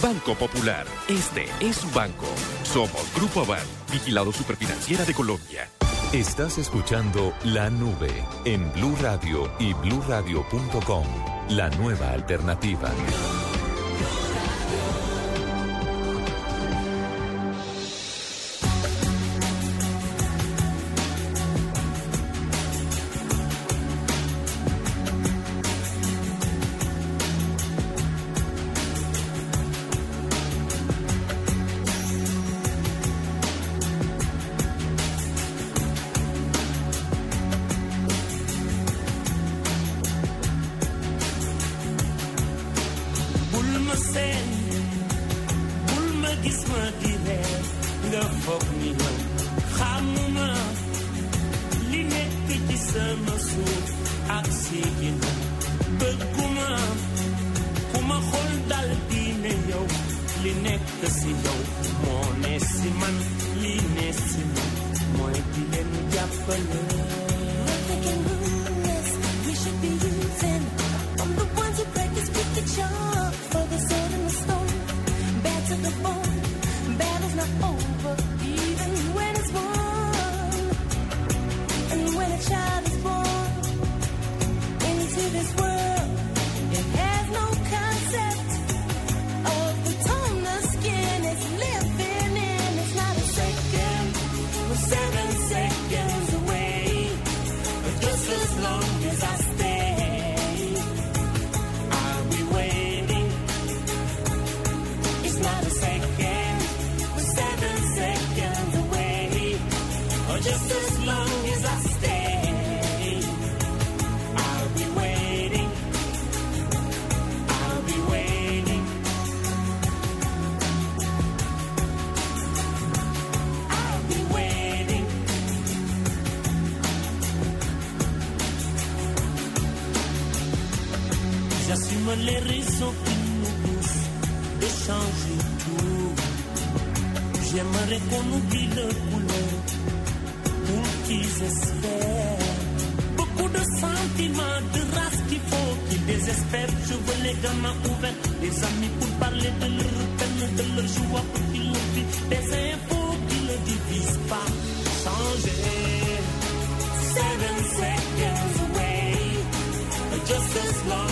Banco Popular, este es su banco. Somos Grupo Aval, vigilado superfinanciera de Colombia. Estás escuchando La Nube en Blue Radio y bluradio.com. La nueva alternativa. J'assume les raisons qui nous poussent de changer tout. J'aimerais qu'on oublie le couleur pour qu'ils espèrent. Beaucoup de sentiments, de race qu'il faut qu'ils désespèrent. Je veux les gamins ouverts, des amis pour parler de leur peine, de leur joie pour qu'ils le. Des infos qui ne divisent pas. Changer. Seven seconds away. Just as long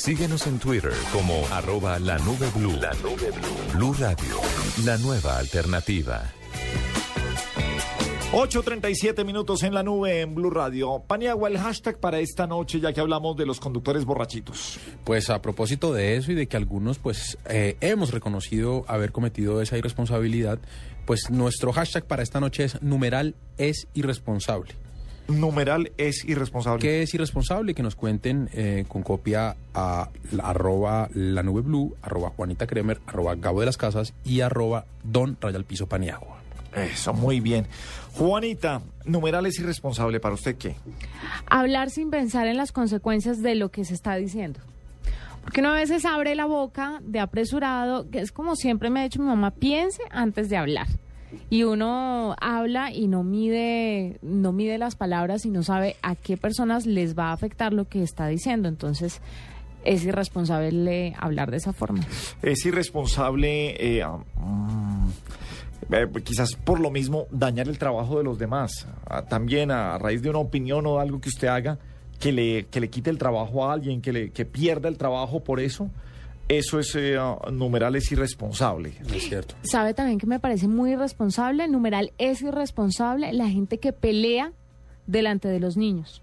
Síguenos en Twitter como arroba la nube blue. La nube blue. Blue Radio, la nueva alternativa. 8.37 minutos en la nube en Blue Radio. Paniagua, el hashtag para esta noche, ya que hablamos de los conductores borrachitos. Pues a propósito de eso y de que algunos pues eh, hemos reconocido haber cometido esa irresponsabilidad, pues nuestro hashtag para esta noche es numeral es irresponsable. Numeral es irresponsable. ¿Qué es irresponsable? Que nos cuenten eh, con copia a la- arroba la nube blue, arroba Juanita Kremer, arroba Gabo de las Casas y arroba Don Rayal Piso Paniagua. Eso, muy bien. Juanita, numeral es irresponsable. ¿Para usted qué? Hablar sin pensar en las consecuencias de lo que se está diciendo. Porque uno a veces abre la boca de apresurado, que es como siempre me ha dicho mi mamá, piense antes de hablar. Y uno habla y no mide, no mide las palabras y no sabe a qué personas les va a afectar lo que está diciendo. Entonces, es irresponsable hablar de esa forma. Es irresponsable, eh, mm, eh, quizás por lo mismo, dañar el trabajo de los demás. Ah, También a raíz de una opinión o algo que usted haga, que le, que le quite el trabajo a alguien, que, le, que pierda el trabajo por eso, eso es, eh, numeral, es irresponsable. Es cierto. ¿Sabe también que me parece muy irresponsable? Numeral es irresponsable la gente que pelea delante de los niños.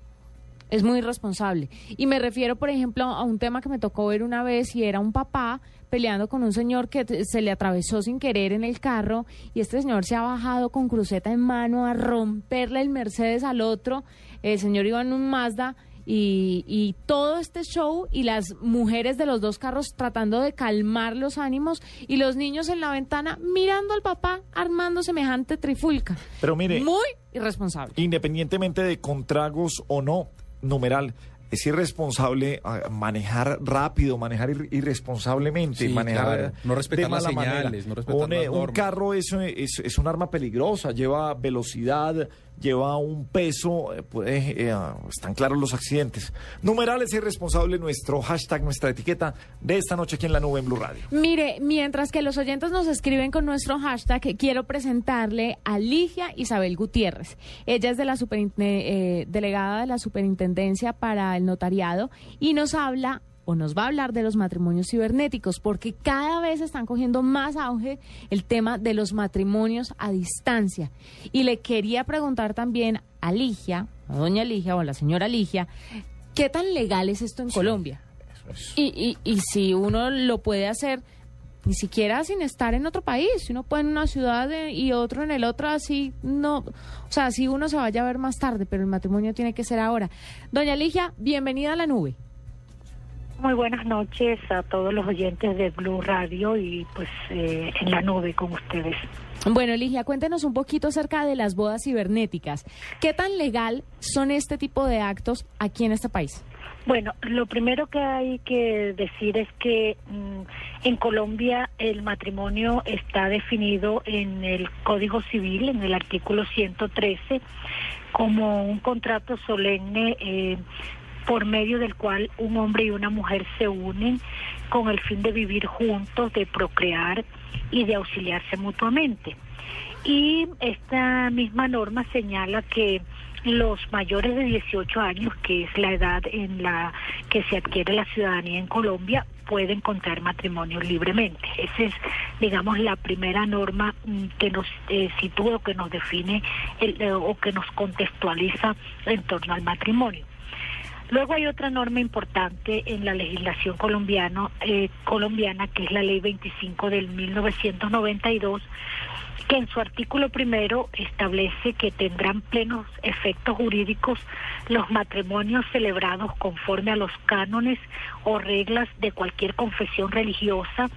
Es muy irresponsable. Y me refiero, por ejemplo, a un tema que me tocó ver una vez y era un papá peleando con un señor que se le atravesó sin querer en el carro y este señor se ha bajado con cruceta en mano a romperle el Mercedes al otro. El señor iba en un Mazda y, y todo este show y las mujeres de los dos carros tratando de calmar los ánimos y los niños en la ventana mirando al papá armando semejante trifulca. Pero mire, Muy irresponsable. independientemente de contragos o no, numeral, es irresponsable ah, manejar rápido, manejar ir- irresponsablemente, Sí, manejar claro. No respetar de las manera. señales, no respetar un, eh, un carro es, eh, es, es un arma peligrosa, lleva velocidad, lleva un peso, eh, puede, eh, ah, están claros los accidentes. Numeral es irresponsable nuestro hashtag, nuestra etiqueta de esta noche aquí en la nube en Blue Radio. Mire, mientras que los oyentes nos escriben con nuestro hashtag, quiero presentarle a Ligia Isabel Gutiérrez. Ella es de la eh, delegada de la Superintendencia para el Notariado y nos habla o nos va a hablar de los matrimonios cibernéticos, porque cada vez están cogiendo más auge el tema de los matrimonios a distancia. Y le quería preguntar también a Ligia, a doña Ligia o a la señora Ligia, ¿qué tan legal es esto en Colombia? Y, y, y si uno lo puede hacer ni siquiera sin estar en otro país, si uno puede en una ciudad eh, y otro en el otro, así no, o sea, si uno se vaya a ver más tarde, pero el matrimonio tiene que ser ahora. Doña Ligia, bienvenida a la nube. Muy buenas noches a todos los oyentes de Blue Radio y pues eh, en la nube con ustedes. Bueno, Ligia, cuéntenos un poquito acerca de las bodas cibernéticas. ¿Qué tan legal son este tipo de actos aquí en este país? Bueno, lo primero que hay que decir es que mm, en Colombia el matrimonio está definido en el Código Civil, en el artículo 113, como un contrato solemne eh, por medio del cual un hombre y una mujer se unen con el fin de vivir juntos, de procrear y de auxiliarse mutuamente. Y esta misma norma señala que los mayores de 18 años, que es la edad en la que se adquiere la ciudadanía en Colombia, pueden contraer matrimonio libremente. Esa es, digamos, la primera norma mm, que nos eh, sitúa o que nos define el, eh, o que nos contextualiza en torno al matrimonio. Luego hay otra norma importante en la legislación eh, colombiana, que es la Ley 25 del 1992, que en su artículo primero establece que tendrán plenos efectos jurídicos los matrimonios celebrados conforme a los cánones o reglas de cualquier confesión religiosa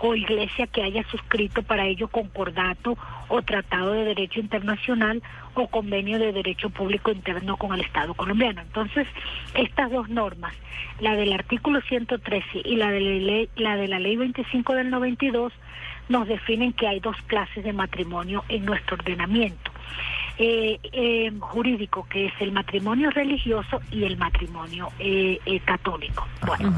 o iglesia que haya suscrito para ello concordato o tratado de derecho internacional o convenio de derecho público interno con el Estado colombiano. Entonces, estas dos normas, la del artículo 113 y la de la ley, la de la ley 25 del 92, nos definen que hay dos clases de matrimonio en nuestro ordenamiento. Eh, eh, jurídico, que es el matrimonio religioso y el matrimonio eh, eh, católico. Bueno,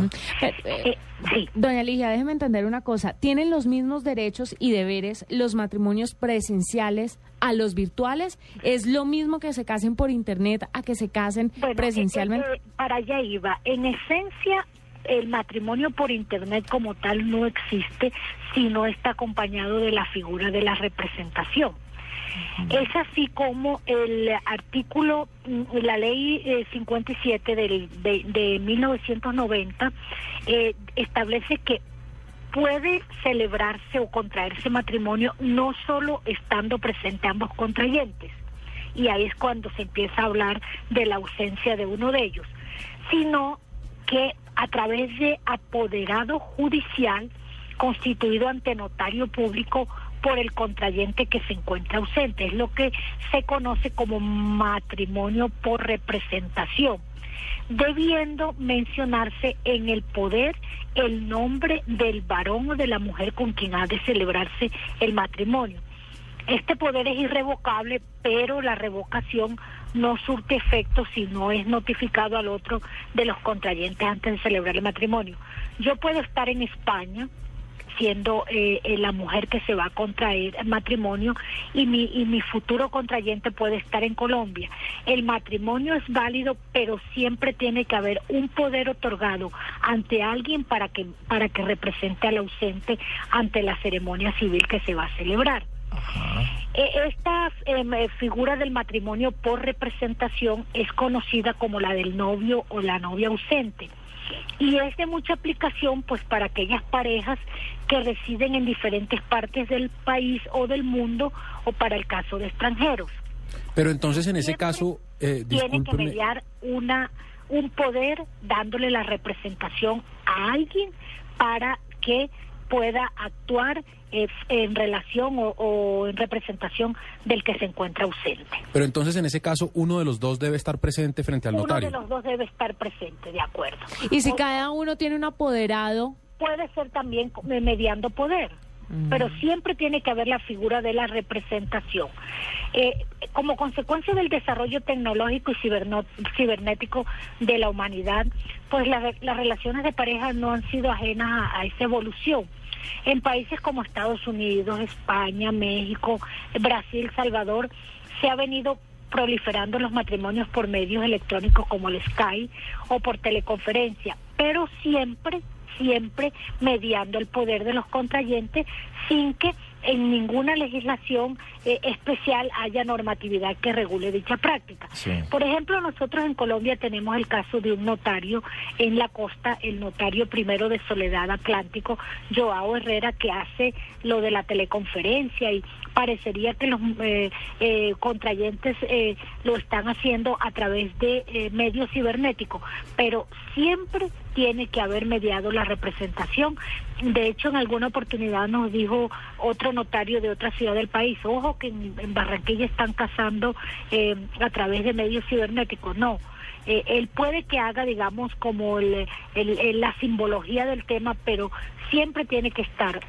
eh, sí. Doña Ligia, déjeme entender una cosa. ¿Tienen los mismos derechos y deberes los matrimonios presenciales a los virtuales? ¿Es lo mismo que se casen por internet a que se casen Bueno, presencialmente? para allá iba. En esencia, el matrimonio por internet como tal no existe si no está acompañado de la figura de la representación. Es así como el artículo, mm, la ley eh, 57 del, de, de 1990 eh, establece que puede celebrarse o contraerse matrimonio no solo estando presente ambos contrayentes, y ahí es cuando se empieza a hablar de la ausencia de uno de ellos, sino que a través de apoderado judicial constituido ante notario público por el contrayente que se encuentra ausente. Es lo que se conoce como matrimonio por representación, debiendo mencionarse en el poder el nombre del varón o de la mujer con quien ha de celebrarse el matrimonio. Este poder es irrevocable, pero la revocación no surte efecto si no es notificado al otro de los contrayentes antes de celebrar el matrimonio. Yo puedo estar en España, siendo eh, eh, la mujer que se va a contraer matrimonio y mi, y mi futuro contrayente puede estar en Colombia. El matrimonio es válido, pero siempre tiene que haber un poder otorgado ante alguien para que, para que represente al ausente ante la ceremonia civil que se va a celebrar. Eh, Esta em, eh, figura del matrimonio por representación es conocida como la del novio o la novia ausente. Y es de mucha aplicación pues para aquellas parejas que residen en diferentes partes del país o del mundo o para el caso de extranjeros. Pero entonces en ese caso, eh, Tiene que mediar una un poder dándole la representación a alguien para que pueda actuar eh, en relación o, o en representación del que se encuentra ausente. pero entonces en ese caso uno de los dos debe estar presente frente al Uno notario. de los dos debe estar presente, de acuerdo. Y si O- cada uno tiene un apoderado, puede ser también mediando poder, pero siempre tiene que haber la figura de la representación. Eh, como consecuencia del desarrollo tecnológico y cibernético de la humanidad, pues la- las relaciones de pareja no han sido ajenas a, a esa evolución. En países como Estados Unidos, España, México, Brasil, Salvador, se ha venido proliferando los matrimonios por medios electrónicos como el Skype o por teleconferencia, pero siempre, siempre mediando el poder de los contrayentes sin que en ninguna legislación eh, especial haya normatividad que regule dicha práctica. Por ejemplo, nosotros en Colombia tenemos el caso de un notario en la costa, el notario primero de Soledad Atlántico, Joao Herrera, que hace lo de la teleconferencia y parecería que los eh, eh, contrayentes eh, lo están haciendo a través de eh, medios cibernéticos, pero siempre tiene que haber mediado la representación. De hecho, en alguna oportunidad nos dijo otro notario de otra ciudad del país, ojo que en, Barranquilla están casando eh, a través de medios cibernéticos. No, eh, él puede que haga, digamos, como el- la simbología del tema, pero siempre tiene que estar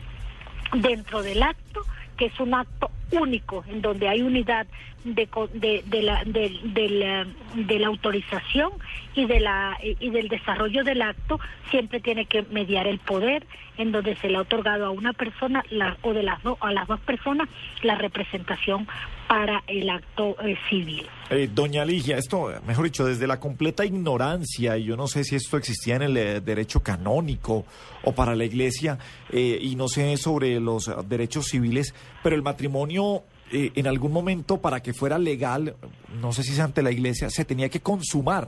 dentro del acto, que es un acto único, en donde hay unidad de, de, de la, de, de la, de la autorización y, de la, y del desarrollo del acto, siempre tiene que mediar el poder, en donde se le ha otorgado a una persona la- o de las dos a las dos personas la representación para el acto eh, civil. Eh, doña Ligia, esto, mejor dicho, desde la completa ignorancia, y yo no sé si esto existía en el eh, derecho canónico o para la iglesia, eh, y no sé sobre los eh, derechos civiles, pero el matrimonio eh, en algún momento para que fuera legal, no sé si es ante la iglesia, se tenía que consumar.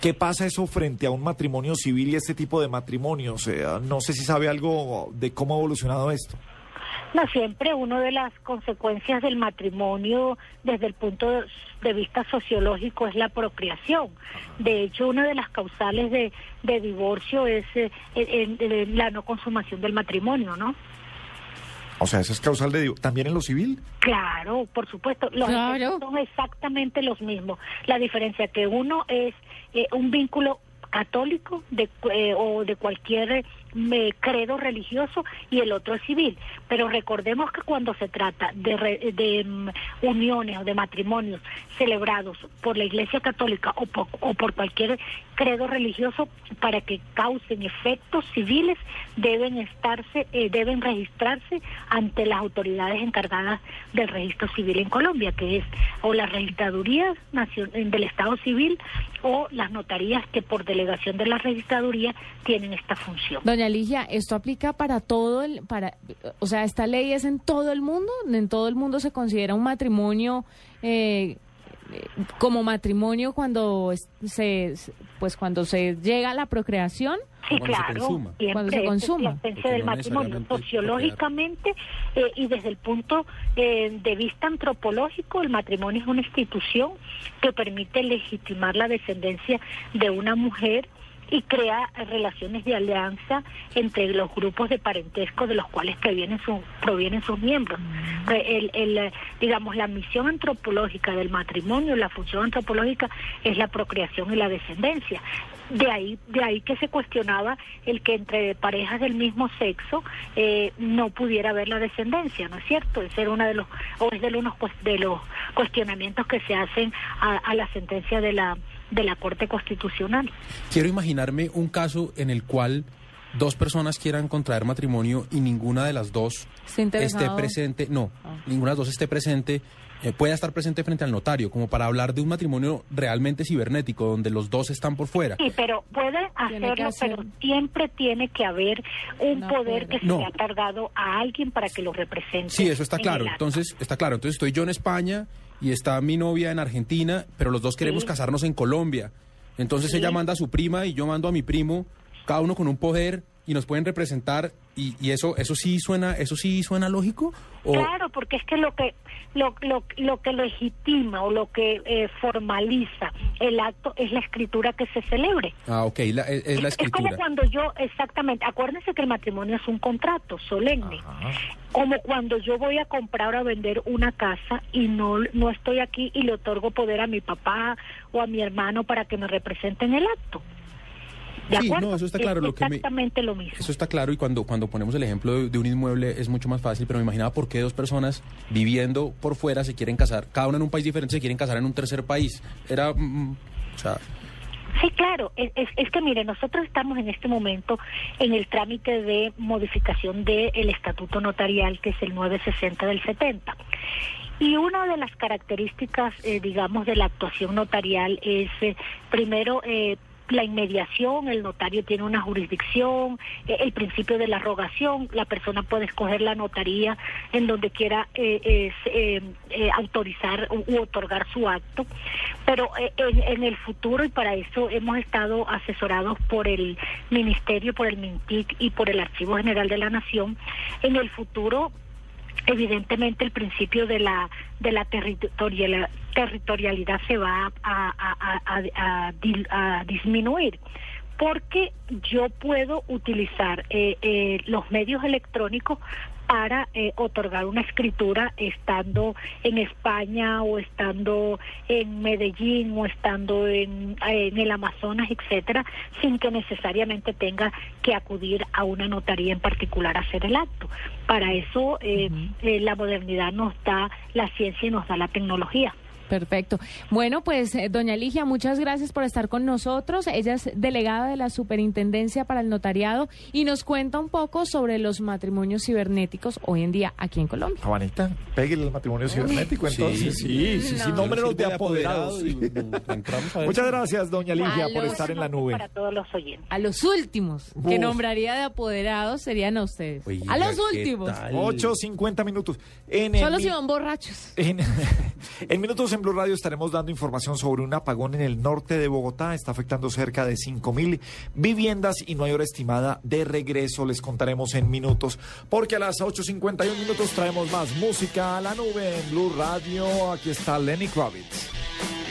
¿Qué pasa eso frente a un matrimonio civil y este tipo de matrimonios? Eh, no sé si sabe algo de cómo ha evolucionado esto. No siempre una de las consecuencias del matrimonio desde el punto de vista sociológico es la procreación. De hecho, una de las causales de, de divorcio es eh, la no consumación del matrimonio, ¿no? O sea, eso es causal de... ¿También en lo civil? Claro, por supuesto. Los efectos son exactamente los mismos. La diferencia que uno es eh, un vínculo católico de, eh, o de cualquier me- credo religioso y el otro es civil. Pero recordemos que cuando se trata de, re- de mm, uniones o de matrimonios celebrados por la Iglesia Católica o por, cualquier credo religioso, para que causen efectos civiles, deben estarse, eh, deben registrarse ante las autoridades encargadas del registro civil en Colombia, que es o la registraduría nacio- del Estado Civil o las notarías que por delegación de la registraduría tienen esta función. Ligia, esto aplica para todo el, para, o sea, esta ley es en todo el mundo, en todo el mundo se considera un matrimonio eh, como matrimonio cuando se, pues cuando se llega a la procreación. Sí, claro, cuando se consuma. la esencia del matrimonio. Sociológicamente eh, y desde el punto eh, de vista antropológico, el matrimonio es una institución que permite legitimar la descendencia de una mujer y crea relaciones de alianza entre los grupos de parentesco de los cuales provienen, su- provienen sus miembros. Eh, El, el, digamos, la misión antropológica del matrimonio, la función antropológica es la procreación y la descendencia. De ahí, de ahí que se cuestionaba el que entre parejas del mismo sexo eh, no pudiera haber la descendencia, ¿no es cierto? Ese era uno de los, o es de unos cues- de los cuestionamientos que se hacen a, a la sentencia de la de la Corte Constitucional. Quiero imaginarme un caso en el cual dos personas quieran contraer matrimonio y ninguna de las dos Esté presente, no, ninguna de las dos esté presente, eh, pueda estar presente frente al notario, como para hablar de un matrimonio realmente cibernético, donde los dos están por fuera. Sí, pero puede hacerlo, hacer- pero siempre tiene que haber un poder que se No. le ha cargado a alguien para que lo represente. Sí, eso está en claro. Entonces, está claro. Entonces, estoy yo en España y está mi novia en Argentina, pero los dos queremos Sí. casarnos en Colombia. Entonces, Sí. ella manda a su prima y yo mando a mi primo, cada uno con un poder y nos pueden representar y, y eso eso sí suena eso sí suena lógico o Claro, porque es que lo que lo, lo, lo que legitima o lo que eh, formaliza el acto es la escritura que se celebre. ah ok la- es, es la Es como escritura cuando yo, exactamente, acuérdense que el matrimonio es un contrato solemne. Como cuando yo voy a comprar o a vender una casa y no, no estoy aquí y le otorgo poder a mi papá o a mi hermano para que me representen el acto. ¿De Sí, acuerdo? no, eso está Es claro, lo que me- exactamente lo mismo. Eso está claro y cuando, cuando ponemos el ejemplo de, de un inmueble es mucho más fácil, pero me imaginaba por qué dos personas viviendo por fuera se quieren casar, cada una en un país diferente se quieren casar en un tercer país. Era, mm, o sea, Sí, claro. Es, es, es que, mire, nosotros estamos en este momento en el trámite de modificación del Estatuto Notarial, que es el 960 del 70. Y una de las características, eh, digamos, de la actuación notarial es, eh, primero, eh, la inmediación, el notario tiene una jurisdicción, eh, el principio de la rogación, la persona puede escoger la notaría en donde quiera eh, eh, eh, autorizar u, u otorgar su acto, pero eh, en, en el futuro y para eso hemos estado asesorados por el Ministerio, por el MINTIC y por el Archivo General de la Nación, en el futuro evidentemente el principio de la de la territorial- territorialidad se va a, disminuir porque yo puedo utilizar eh, eh, los medios electrónicos para eh, otorgar una escritura estando en España o estando en Medellín o estando en, en el Amazonas, etcétera, sin que necesariamente tenga que acudir a una notaría en particular a hacer el acto. Para eso eh, eh, la modernidad nos da la ciencia y nos da la tecnología. Perfecto. Bueno, pues eh, doña Ligia, muchas gracias por estar con nosotros. Ella es delegada de la Superintendencia para el Notariado y nos cuenta un poco sobre los matrimonios cibernéticos hoy en día aquí en Colombia. Juanita, pégale el matrimonio cibernético Sí. entonces. Sí, sí, sí, No. nómbrenos Sirve de de apoderados. apoderado y, entramos a ver Muchas gracias, doña Ligia, por estar en la nube. Para todos los oyentes. A los últimos que nombraría de apoderados serían a ustedes. A los ¿qué últimos. tal? 8.50 minutos. En, Solo si van borrachos. En, en minutos en Blue Radio estaremos dando información sobre un apagón en el norte de Bogotá. Está afectando cerca de 5.000 viviendas y no hay hora estimada de regreso. Les contaremos en minutos. Porque a las 8.51 minutos traemos más música a la nube en Blue Radio. Aquí está Lenny Kravitz.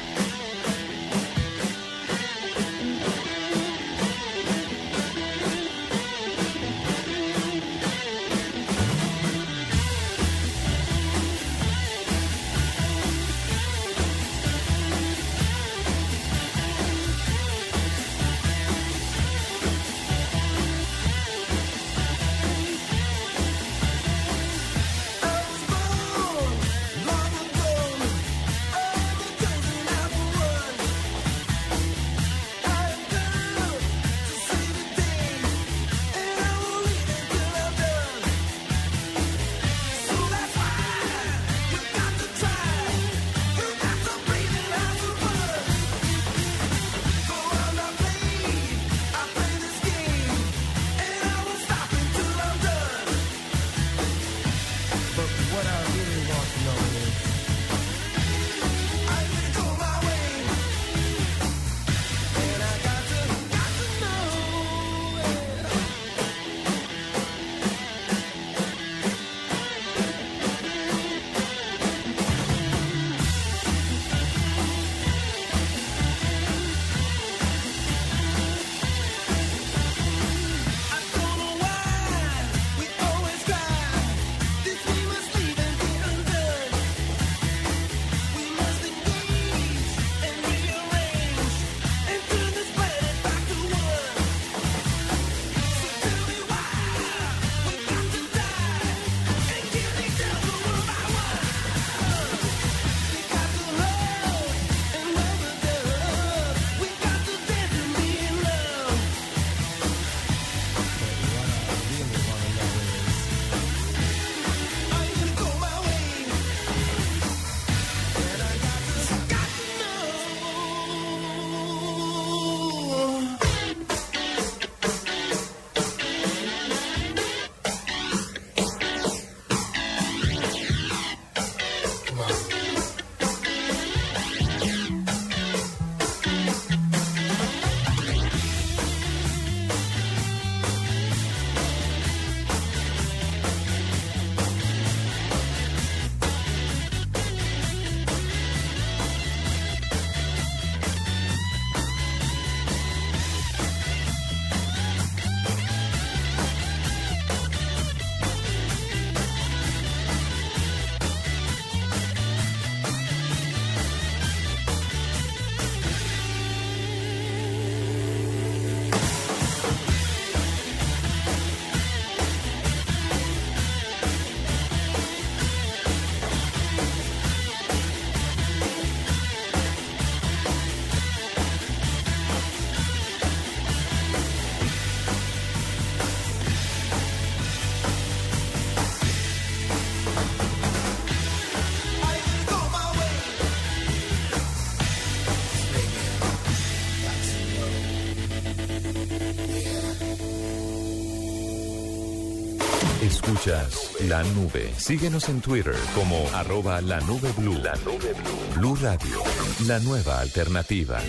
Escuchas la nube. Síguenos en Twitter como arroba la nube blue. La nube blue. Blue Radio, la nueva alternativa.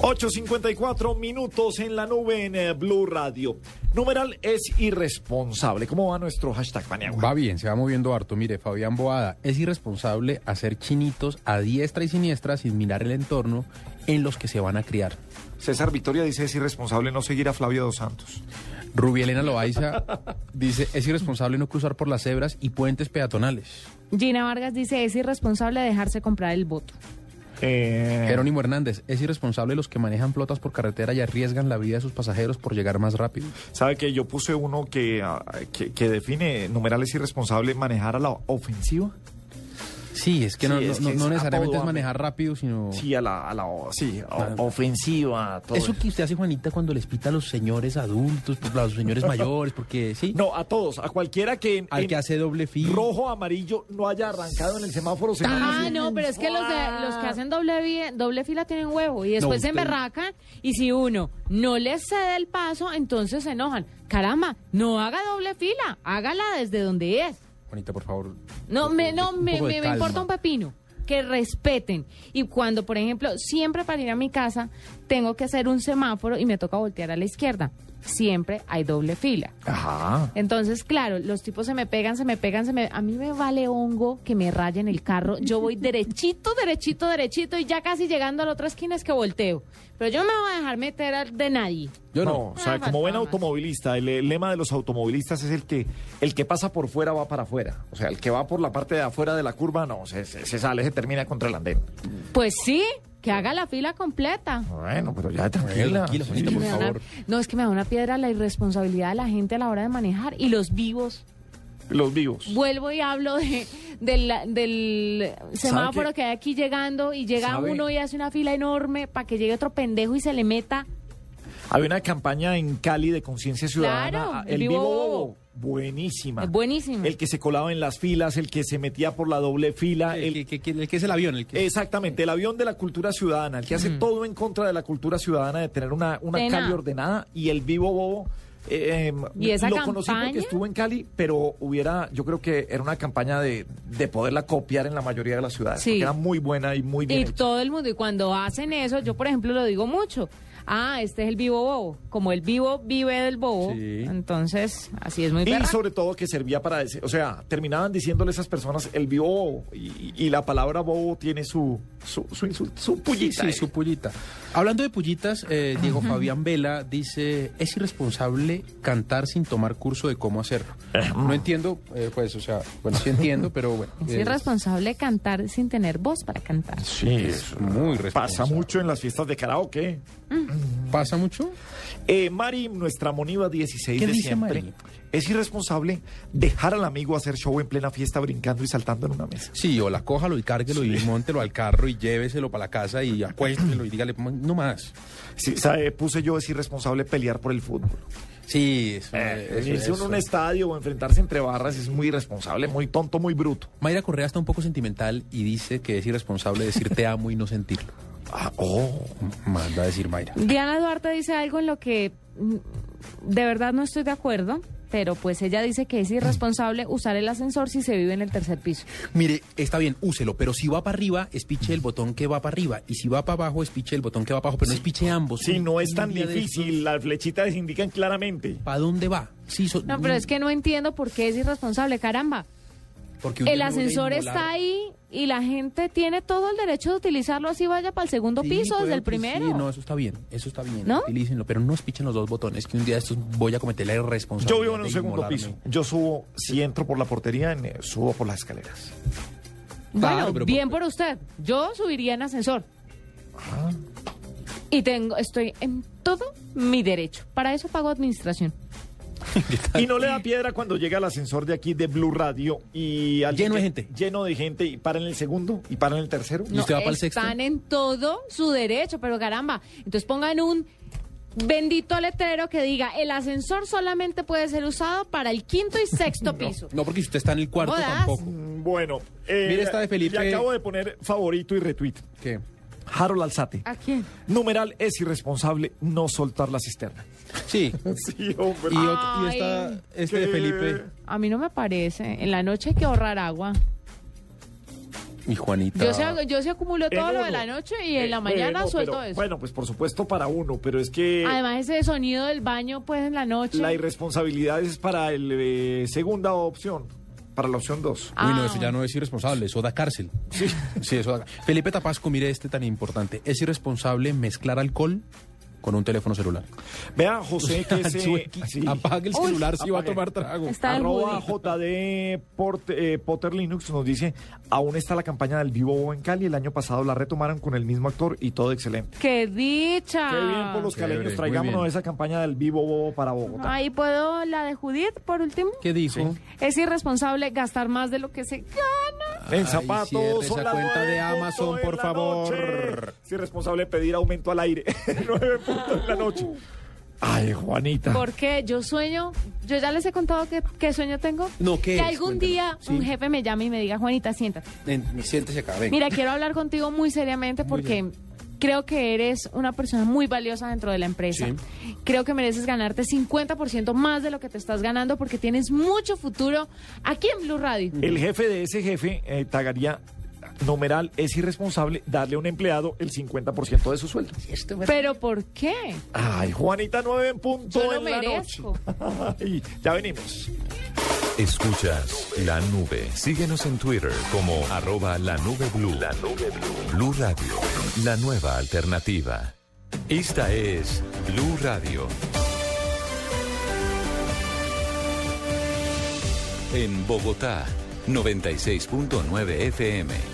8.54 minutos en la nube en eh, Blue Radio. Numeral es irresponsable. ¿Cómo va nuestro hashtag Paniagua? Va bien, se va moviendo harto. Mire, Fabián Boada, es irresponsable hacer chinitos a diestra y siniestra sin mirar el entorno en los que se van a criar. César Victoria dice es irresponsable no seguir a Flavio Dos Santos. Rubielena Loaiza dice, es irresponsable no cruzar por las cebras y puentes peatonales. Gina Vargas dice, es irresponsable dejarse comprar el voto. Eh, Jerónimo Hernández, es irresponsable los que manejan flotas por carretera y arriesgan la vida de sus pasajeros por llegar más rápido. ¿Sabe que yo puse uno que, ah, que, que define numeral es irresponsable manejar a la ofensiva? Sí, es que no, Sí, no- es que no- es no a necesariamente es manejar rápido, sino... Sí, a la, a la sí, ofensiva, todo Eso que usted hace, Juanita, cuando les pita a los señores adultos, pues, a los señores mayores, porque sí. No, a todos, a cualquiera que en, Al en que hace doble fila. rojo, amarillo, no haya arrancado en el semáforo. se Ah, no, pero es que los, de- los que hacen doble, doble fila tienen huevo y después se usted- emberracan y si uno no les cede el paso, entonces se enojan. Caramba, no haga doble fila, hágala desde donde es. Juanita, por favor. No, me, no, me, me- me importa un pepino. Que respeten. Y cuando, por ejemplo, siempre para ir a mi casa tengo que hacer un semáforo y me toca voltear a la izquierda. Siempre hay doble fila. Ajá. Entonces, claro, los tipos se me pegan, se me pegan, se me... A mí me vale hongo que me rayen el carro. Yo voy derechito, derechito, derechito y ya casi llegando a la otra esquina es que volteo. Pero yo no me voy a dejar meter al- de nadie. Yo no. o sea, como buen automovilista, el, el lema de los automovilistas es el que el que pasa por fuera va para afuera. O sea, el que va por la parte de afuera de la curva, no, se, se- se sale, se termina contra el andén. Pues sí, que haga la fila completa. Bueno, pero ya tranquila. Tranquila, Juanita, por favor. no, es que me da una piedra la irresponsabilidad de la gente a la hora de manejar y los vivos. Los vivos. Vuelvo y hablo de, del, del semáforo qué? que hay aquí llegando y llega ¿Sabe? uno y hace una fila enorme para que llegue otro pendejo y se le meta. Había una campaña en Cali de conciencia ciudadana. Claro, el el vivo Vivo bobo. Buenísima. Es buenísimo. El que se colaba en las filas, el que se metía por la doble fila. El, el- que, que- el que es el avión, el que... Exactamente, el avión de la cultura ciudadana, el que hace todo en contra de la cultura ciudadana, de tener una, una Cali nada. ordenada y el vivo bobo. eh, ¿Y esa lo conocí porque estuvo en Cali, pero hubiera, yo creo que era una campaña de, de poderla copiar en la mayoría de las ciudades. Sí. porque era muy buena y muy bien. Y hecha. todo el mundo, y cuando hacen eso, yo por ejemplo lo digo mucho. Ah, este es el vivo bobo. Como el vivo vive del bobo, Sí. entonces así es muy Y perra. sobre todo que servía para decir, o sea, terminaban diciéndole a esas personas el vivo bobo. Y, y la palabra bobo tiene su, su, su, insulto, su pullita. sí, ahí. su pullita. Hablando de pullitas, eh, Diego Fabián Vela dice, es irresponsable cantar sin tomar curso de cómo hacerlo. No entiendo, eh, pues, o sea, bueno, sí entiendo, pero bueno. Es eh, irresponsable cantar sin tener voz para cantar. Sí, es muy Pasa responsable. mucho en las fiestas de karaoke. ¿Pasa mucho? Eh, Mari, nuestra Moniva 16 ¿Qué de dice siempre, Mari? es irresponsable dejar al amigo hacer show en plena fiesta brincando y saltando en una mesa. Sí, o la cójalo y cárguelo y móntelo al carro y lléveselo para la casa y apuéstelo y dígale, no más. Sí, sabe, puse yo, es irresponsable pelear por el fútbol. Sí, eso, Eh, eso, irse eso. un estadio o enfrentarse entre barras es muy irresponsable, muy tonto, muy bruto. Mayra Correa está un poco sentimental y dice que es irresponsable decir te amo y no sentirlo. Ah, oh. Manda a decir Mayra. Diana Duarte dice algo en lo que mm, de verdad no estoy de acuerdo, pero pues ella dice que es irresponsable usar el ascensor si se vive en el tercer piso. Mire, está bien, úselo, pero si va para arriba, espiche el botón que va para arriba. Y si va para abajo, espiche el botón que va para abajo, pero no espiche ambos. Sí, no es tan difícil, las flechitas indican claramente. ¿Para dónde va? Sí, so- No, pero es que no entiendo por qué es irresponsable, caramba. porque El ascensor está ahí y la gente tiene todo el derecho de utilizarlo así vaya para el segundo Sí, piso desde el util- primero. Sí, no, eso está bien, eso está bien. ¿No? Utilícenlo, pero no espichen los dos botones, que un día estos voy a cometer la irresponsabilidad. Yo vivo en un segundo inmolarme. piso. Yo subo, si entro por la portería, eh, subo por las escaleras. Bueno, Claro, pero bien por- por usted. Yo subiría en ascensor. Y tengo, estoy en todo mi derecho. Para eso pago administración. Y no le da piedra cuando llega el ascensor de aquí de Blue Radio y Lleno de gente. Lleno de gente y para en el segundo y para en el tercero. ¿Y usted va para el sexto? están en todo su derecho, pero caramba. Entonces pongan un bendito letrero que diga el ascensor solamente puede ser usado para el quinto y sexto piso. No, porque si usted está en el cuarto tampoco. Mm, Bueno, eh, Mire esta de Felipe- le acabo de poner favorito y retweet. ¿Qué? Harold Alzate. ¿A quién? Numeral es irresponsable no soltar la cisterna. Sí. sí, hombre. Y, ot- y esta, este de Felipe A mí no me parece. En la noche hay que ahorrar agua. y Juanita. Yo se, yo se acumulo todo En lo de la noche y en Eh, la mañana bueno, suelto pero- eso. Bueno, pues por supuesto para uno, pero es que Además, ese sonido del baño, pues en la noche. la irresponsabilidad es para el eh, segunda opción, para la opción 2. Uy, no, eso ya no es irresponsable, eso da cárcel. Sí. Sí, eso da Felipe Tapasco, mire este tan importante. ¿Es irresponsable mezclar alcohol con un teléfono celular? Vea, José, que ese... Sube- Apague el celular si va a tomar trago. Arroba JD Port- eh, Potter Linux nos dice, aún está la campaña del Vivo Bobo en Cali, el año pasado la retomaron con el mismo actor y todo excelente. ¡Qué dicha! Qué bien por los Chévere, caleños, traigámonos esa campaña del Vivo Bobo para Bogotá. Ahí puedo la de Judith, por último. ¿Qué dijo? Es irresponsable gastar más de lo que se gana. En zapatos, son esa cuenta de Amazon, por favor. noche. Es irresponsable pedir aumento al aire. en la noche. Ay, Juanita. Porque yo sueño, yo ya les he contado que, qué sueño tengo. No, ¿qué Que es? algún Cuéntame. día un Sí. jefe me llame y me diga, Juanita, siéntate. Ven, siéntese acá, ven. Mira, quiero hablar contigo muy seriamente porque creo que eres una persona muy valiosa dentro de la empresa. Sí. Creo que mereces ganarte 50% más de lo que te estás ganando porque tienes mucho futuro aquí en Blue Radio. El jefe de ese jefe eh, tagaría numeral es irresponsable darle a un empleado el 50% de su sueldo. ¿Pero por qué? Ay, Juanita, nueve en punto Yo lo en la merezco. noche. Ay, ya venimos. Escuchas la nube. Síguenos en Twitter como arroba la nube blue. La nube blue. Blue Radio, la nueva alternativa. Esta es Blue Radio. En Bogotá, 96.9 FM.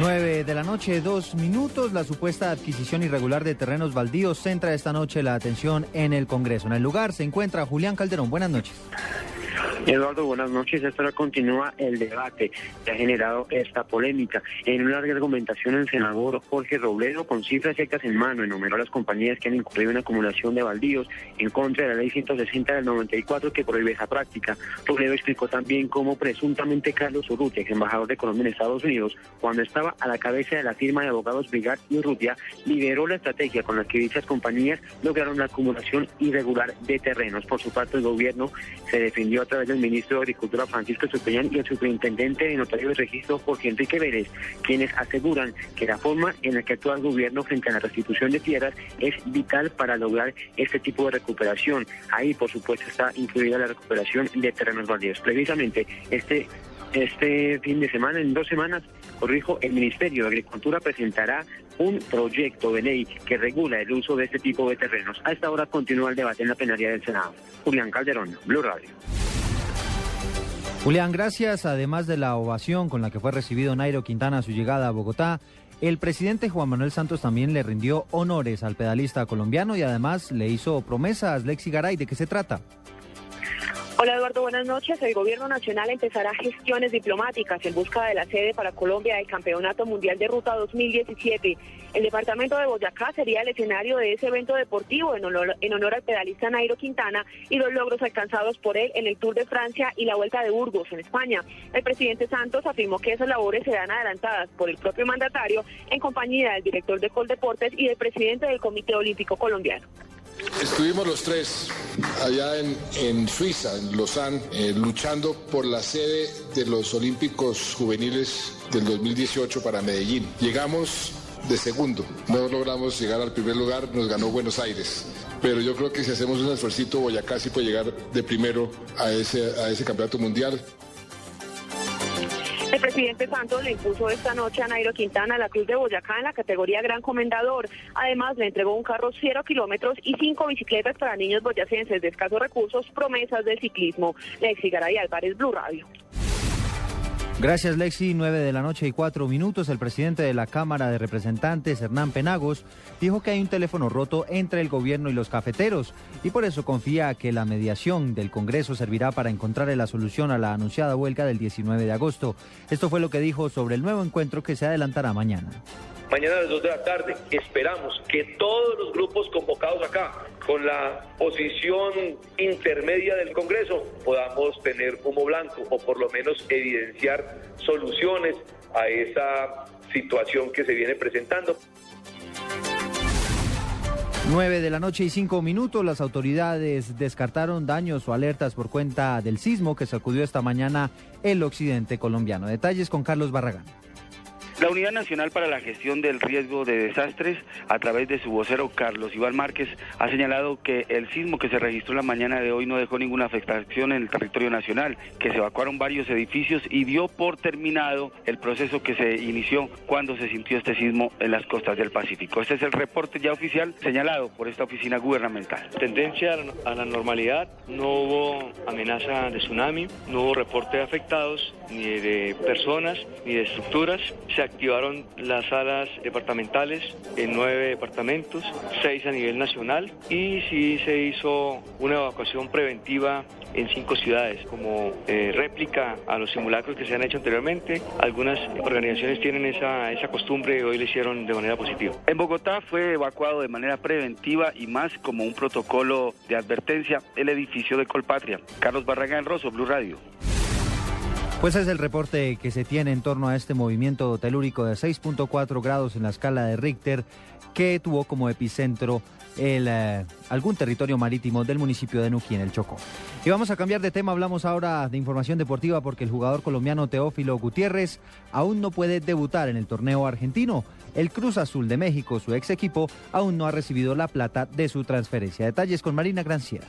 9 de la noche, dos minutos. La supuesta adquisición irregular de terrenos baldíos centra esta noche la atención en el Congreso. En el lugar se encuentra Julián Calderón. Buenas noches. Eduardo, buenas noches. Esta hora continúa el debate que ha generado esta polémica. En una larga argumentación, el senador Jorge Robledo, con cifras ciertas en mano, enumeró a las compañías que han incurrido en acumulación de baldíos en contra de la ley 160 del 94 que prohíbe esa práctica. Robledo explicó también cómo presuntamente Carlos Urrutia, ex embajador de Colombia en Estados Unidos, cuando estaba a la cabeza de la firma de abogados Brigard y Urrutia, lideró la estrategia con la que dichas compañías lograron la acumulación irregular de terrenos. Por su parte, el gobierno se defendió a través del ministro de Agricultura Francisco Estupiñán y el superintendente de notario de registro Jorge Enrique Vélez, quienes aseguran que la forma en la que actúa el gobierno frente a la restitución de tierras es vital para lograr este tipo de recuperación. Ahí, por supuesto, está incluida la recuperación de terrenos baldíos. Precisamente este este fin de semana, en dos semanas, corrijo, el Ministerio de Agricultura presentará un proyecto de ley que regula el uso de este tipo de terrenos. A esta hora continúa el debate en la plenaria del Senado. Julián Calderón, Blue Radio. Julián, gracias. Además de la ovación con la que fue recibido Nairo Quintana a su llegada a Bogotá, el presidente Juan Manuel Santos también le rindió honores al pedalista colombiano y además le hizo promesas. Lexi Garay, ¿de qué se trata? Hola Eduardo, buenas noches. El Gobierno Nacional empezará gestiones diplomáticas en busca de la sede para Colombia del Campeonato Mundial de Ruta 2017. El departamento de Boyacá sería el escenario de ese evento deportivo en honor, al pedalista Nairo Quintana y los logros alcanzados por él en el Tour de Francia y la Vuelta de Burgos en España. El presidente Santos afirmó que esas labores serán adelantadas por el propio mandatario en compañía del director de Coldeportes y del presidente del Comité Olímpico Colombiano. Estuvimos los tres allá en, Suiza, en Lausanne, eh, luchando por la sede de los Olímpicos Juveniles del 2018 para Medellín. Llegamos de segundo, no logramos llegar al primer lugar, nos ganó Buenos Aires. Pero yo creo que si hacemos un esfuerzo, Boyacá sí puede llegar de primero a ese, a ese campeonato mundial. El presidente Santos le impuso esta noche a Nairo Quintana la Cruz de Boyacá en la categoría Gran Comendador. Además, le entregó un carro cero kilómetros y cinco bicicletas para niños boyacenses de escasos recursos, promesas del ciclismo. Lexi Garay Álvarez, Blue Radio. Gracias, Lexi. 9 de la noche y cuatro minutos. El presidente de la Cámara de Representantes, Hernán Penagos, dijo que hay un teléfono roto entre el gobierno y los cafeteros y por eso confía que la mediación del Congreso servirá para encontrar la solución a la anunciada huelga del 19 de agosto. Esto fue lo que dijo sobre el nuevo encuentro que se adelantará mañana. Mañana a las 2 de la tarde esperamos que todos los grupos convocados acá, con la posición intermedia del Congreso, podamos tener humo blanco o por lo menos evidenciar soluciones a esa situación que se viene presentando. 9 de la noche y 5 minutos, las autoridades descartaron daños o alertas por cuenta del sismo que sacudió esta mañana el occidente colombiano. Detalles con Carlos Barragán. La Unidad Nacional para la Gestión del Riesgo de Desastres, a través de su vocero Carlos Iván Márquez, ha señalado que el sismo que se registró la mañana de hoy no dejó ninguna afectación en el territorio nacional, que se evacuaron varios edificios y dio por terminado el proceso que se inició cuando se sintió este sismo en las costas del Pacífico. Este es el reporte ya oficial señalado por esta oficina gubernamental. Tendencia a la normalidad, no hubo amenaza de tsunami, no hubo reporte de afectados, ni de personas, ni de estructuras. Activaron las salas departamentales en nueve departamentos, seis a nivel nacional y sí se hizo una evacuación preventiva en cinco ciudades como eh, réplica a los simulacros que se han hecho anteriormente. Algunas organizaciones tienen esa, esa costumbre y hoy lo hicieron de manera positiva. En Bogotá fue evacuado de manera preventiva y más como un protocolo de advertencia el edificio de Colpatria. Carlos Barragán Rosso, Blue Radio. Pues es el reporte que se tiene en torno a este movimiento telúrico de 6.4 grados en la escala de Richter que tuvo como epicentro el, eh, algún territorio marítimo del municipio de Nuquí en el Chocó. Y vamos a cambiar de tema, hablamos ahora de información deportiva porque el jugador colombiano Teófilo Gutiérrez aún no puede debutar en el torneo argentino. El Cruz Azul de México, su ex equipo, aún no ha recibido la plata de su transferencia. Detalles con Marina Granciera.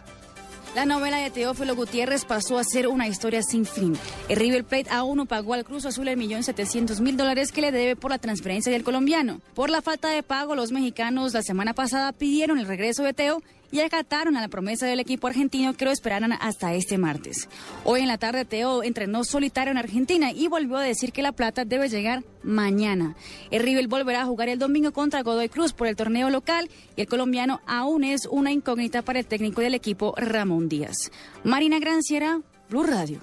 La novela de Teófilo Gutiérrez pasó a ser una historia sin fin. El River Plate aún no pagó al Cruz Azul el millón setecientos mil dólares que le debe por la transferencia del colombiano. Por la falta de pago, los mexicanos la semana pasada pidieron el regreso de Teo y acataron a la promesa del equipo argentino que lo esperaran hasta este martes. Hoy en la tarde Teo entrenó solitario en Argentina y volvió a decir que la plata debe llegar mañana. El River volverá a jugar el domingo contra Godoy Cruz por el torneo local y el colombiano aún es una incógnita para el técnico del equipo Ramón Díaz. Marina Granciera, Blue Radio.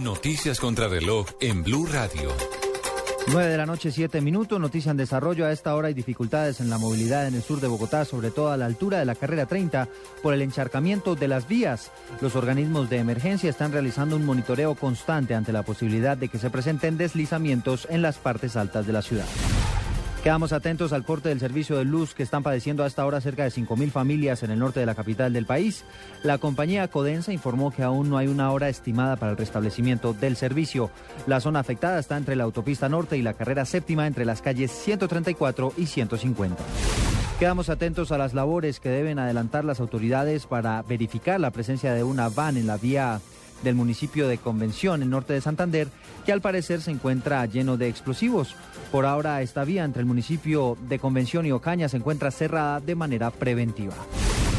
Noticias contra reloj en Blue Radio. 9 de la noche, 7 minutos. Noticia en desarrollo. A esta hora hay dificultades en la movilidad en el sur de Bogotá, sobre todo a la altura de la carrera 30, por el encharcamiento de las vías. Los organismos de emergencia están realizando un monitoreo constante ante la posibilidad de que se presenten deslizamientos en las partes altas de la ciudad. Quedamos atentos al corte del servicio de luz que están padeciendo hasta ahora cerca de 5.000 familias en el norte de la capital del país. La compañía Codensa informó que aún no hay una hora estimada para el restablecimiento del servicio. La zona afectada está entre la autopista norte y la carrera séptima entre las calles 134 y 150. Quedamos atentos a las labores que deben adelantar las autoridades para verificar la presencia de una van en la vía del municipio de Convención, en norte de Santander, que al parecer se encuentra lleno de explosivos. Por ahora, esta vía entre el municipio de Convención y Ocaña se encuentra cerrada de manera preventiva.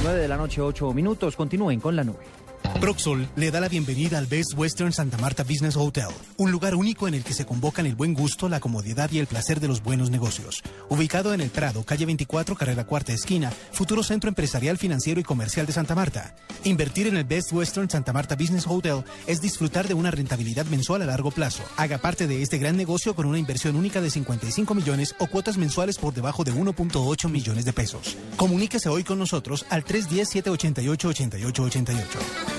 9 de la noche, 8 minutos. Continúen con la nube. Proxol le da la bienvenida al Best Western Santa Marta Business Hotel, un lugar único en el que se convocan el buen gusto, la comodidad y el placer de los buenos negocios. Ubicado en el Prado, calle 24, carrera cuarta esquina, futuro centro empresarial, financiero y comercial de Santa Marta. Invertir en el Best Western Santa Marta Business Hotel es disfrutar de una rentabilidad mensual a largo plazo. Haga parte de este gran negocio con una inversión única de 55 millones o cuotas mensuales por debajo de 1.8 millones de pesos. Comuníquese hoy con nosotros al 310-788-8888.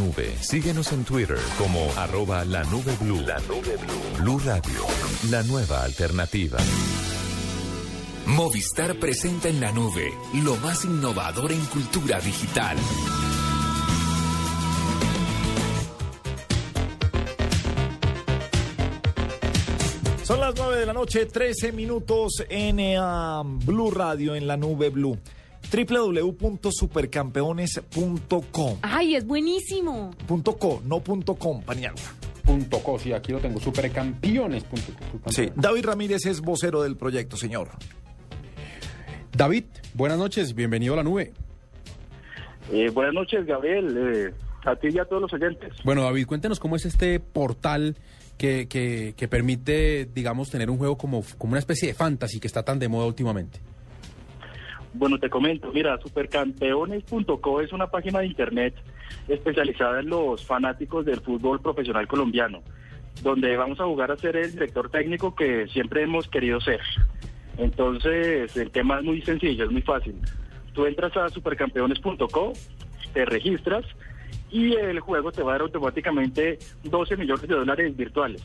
Nube. Síguenos en Twitter como arroba la nube blue. La nube blue. Blue Radio, la nueva alternativa. Movistar presenta en la nube lo más innovador en cultura digital. Son las 9 de la noche, 13 minutos en eh, Blue Radio, en la nube Blue. www.supercampeones.com. Ay, es buenísimo. Punto .co, no punto .com, Paniagua. Punto co, sí, aquí lo tengo, supercampeones.co. Sí, David Ramírez es vocero del proyecto, señor. David, buenas noches, bienvenido a la nube. Eh, buenas noches, Gabriel. eh, a ti y a todos los oyentes. Bueno, David, cuéntenos cómo es este portal que, que, que permite, digamos, tener un juego como, como una especie de fantasy que está tan de moda últimamente. Bueno, te comento, mira, supercampeones.co es una página de internet especializada en los fanáticos del fútbol profesional colombiano, donde vamos a jugar a ser el director técnico que siempre hemos querido ser. Entonces, el tema es muy sencillo, es muy fácil. Tú entras a supercampeones.co, te registras y el juego te va a dar automáticamente 12 millones de dólares virtuales.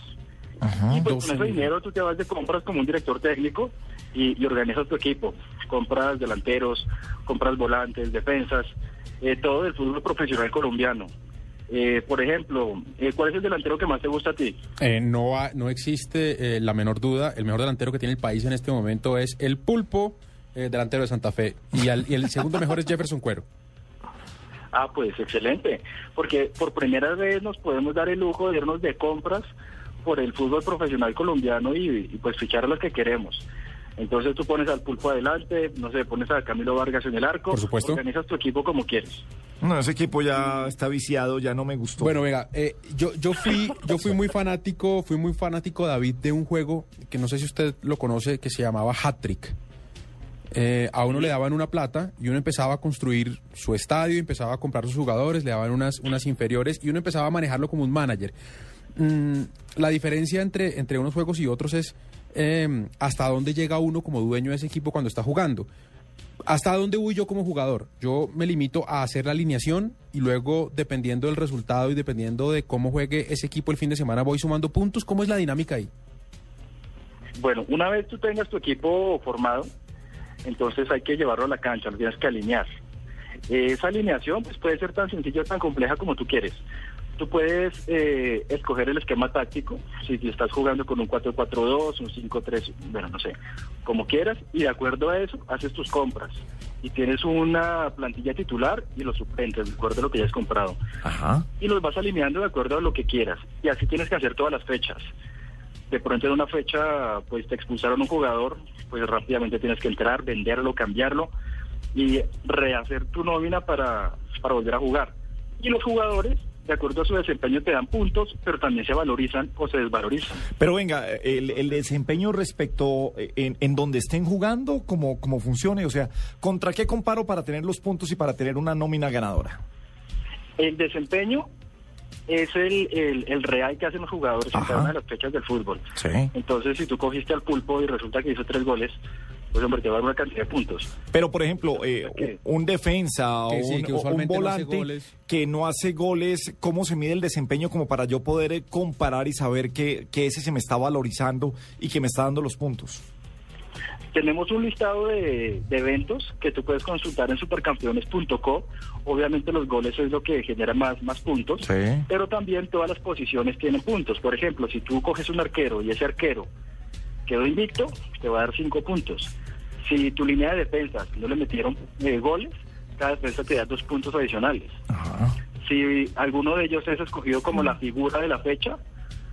y pues con ese dinero tú te vas de compras como un director técnico y, y organizas tu equipo. Compras delanteros, compras volantes, defensas, eh, todo del fútbol profesional colombiano. Eh, por ejemplo, eh, ¿cuál es el delantero que más te gusta a ti? Eh, no, ha- no existe eh, la menor duda, el mejor delantero que tiene el país en este momento es el Pulpo, eh, delantero de Santa Fe, y, al- y el segundo mejor es Jefferson Cuero. Ah, pues excelente, porque por primera vez nos podemos dar el lujo de irnos de compras por el fútbol profesional colombiano y, y, pues fichar a los que queremos. Entonces tú pones al pulpo adelante, no sé, pones a Camilo Vargas en el arco, Por supuesto. organizas tu equipo como quieres. No, ese equipo ya está viciado, ya no me gustó. Bueno, venga, eh, yo, yo fui, yo fui muy fanático, fui muy fanático, David, de un juego que no sé si usted lo conoce, que se llamaba Hat Trick. eh, a uno le daban una plata y uno empezaba a construir su estadio, empezaba a comprar sus jugadores, le daban unas, unas inferiores y uno empezaba a manejarlo como un manager. Mm, la diferencia entre, entre unos juegos y otros es eh, hasta dónde llega uno como dueño de ese equipo cuando está jugando. ¿Hasta dónde voy yo como jugador? Yo me limito a hacer la alineación y luego, dependiendo del resultado y dependiendo de cómo juegue ese equipo el fin de semana, voy sumando puntos. ¿Cómo es la dinámica ahí? Bueno, una vez tú tengas tu equipo formado, entonces hay que llevarlo a la cancha, lo tienes que alinear. Esa alineación pues, puede ser tan sencilla o tan compleja como tú quieres. Tú puedes eh, escoger el esquema táctico, si estás jugando con un 4-4-2, un 5-3, bueno, no sé, como quieras, y de acuerdo a eso haces tus compras. Y tienes una plantilla titular y los suplentes, de acuerdo a lo que ya has comprado. Ajá. Y los vas alineando de acuerdo a lo que quieras. Y así tienes que hacer todas las fechas. De pronto en una fecha, pues te expulsaron un jugador, pues rápidamente tienes que entrar, venderlo, cambiarlo y rehacer tu nómina para, para volver a jugar. Y los jugadores de acuerdo a su desempeño te dan puntos, pero también se valorizan o se desvalorizan. Pero venga, el, el desempeño respecto eh, en, en donde estén jugando, como, como funcione, o sea, ¿contra qué comparo para tener los puntos y para tener una nómina ganadora? El desempeño es el, el, el real que hacen los jugadores en cada una de las fechas del fútbol. Sí. Entonces, si tú cogiste al pulpo y resulta que hizo tres goles, pues hombre, te va a dar una cantidad de puntos. Pero, por ejemplo, eh, un defensa Que o sí, un, que o un usualmente no hace volante que no hace goles, ¿cómo se mide el desempeño como para yo poder eh, comparar y saber que, que ese se me está valorizando y que me está dando los puntos? Tenemos un listado de, de eventos que tú puedes consultar en supercampeones.co. Obviamente los goles es lo que genera más, más puntos, Sí. pero también todas las posiciones tienen puntos. Por ejemplo, si tú coges un arquero y ese arquero quedó invicto, te va a dar cinco puntos. Si tu línea de defensa no le metieron eh, goles, cada defensa te da dos puntos adicionales. Si alguno de ellos es escogido como la figura de la fecha,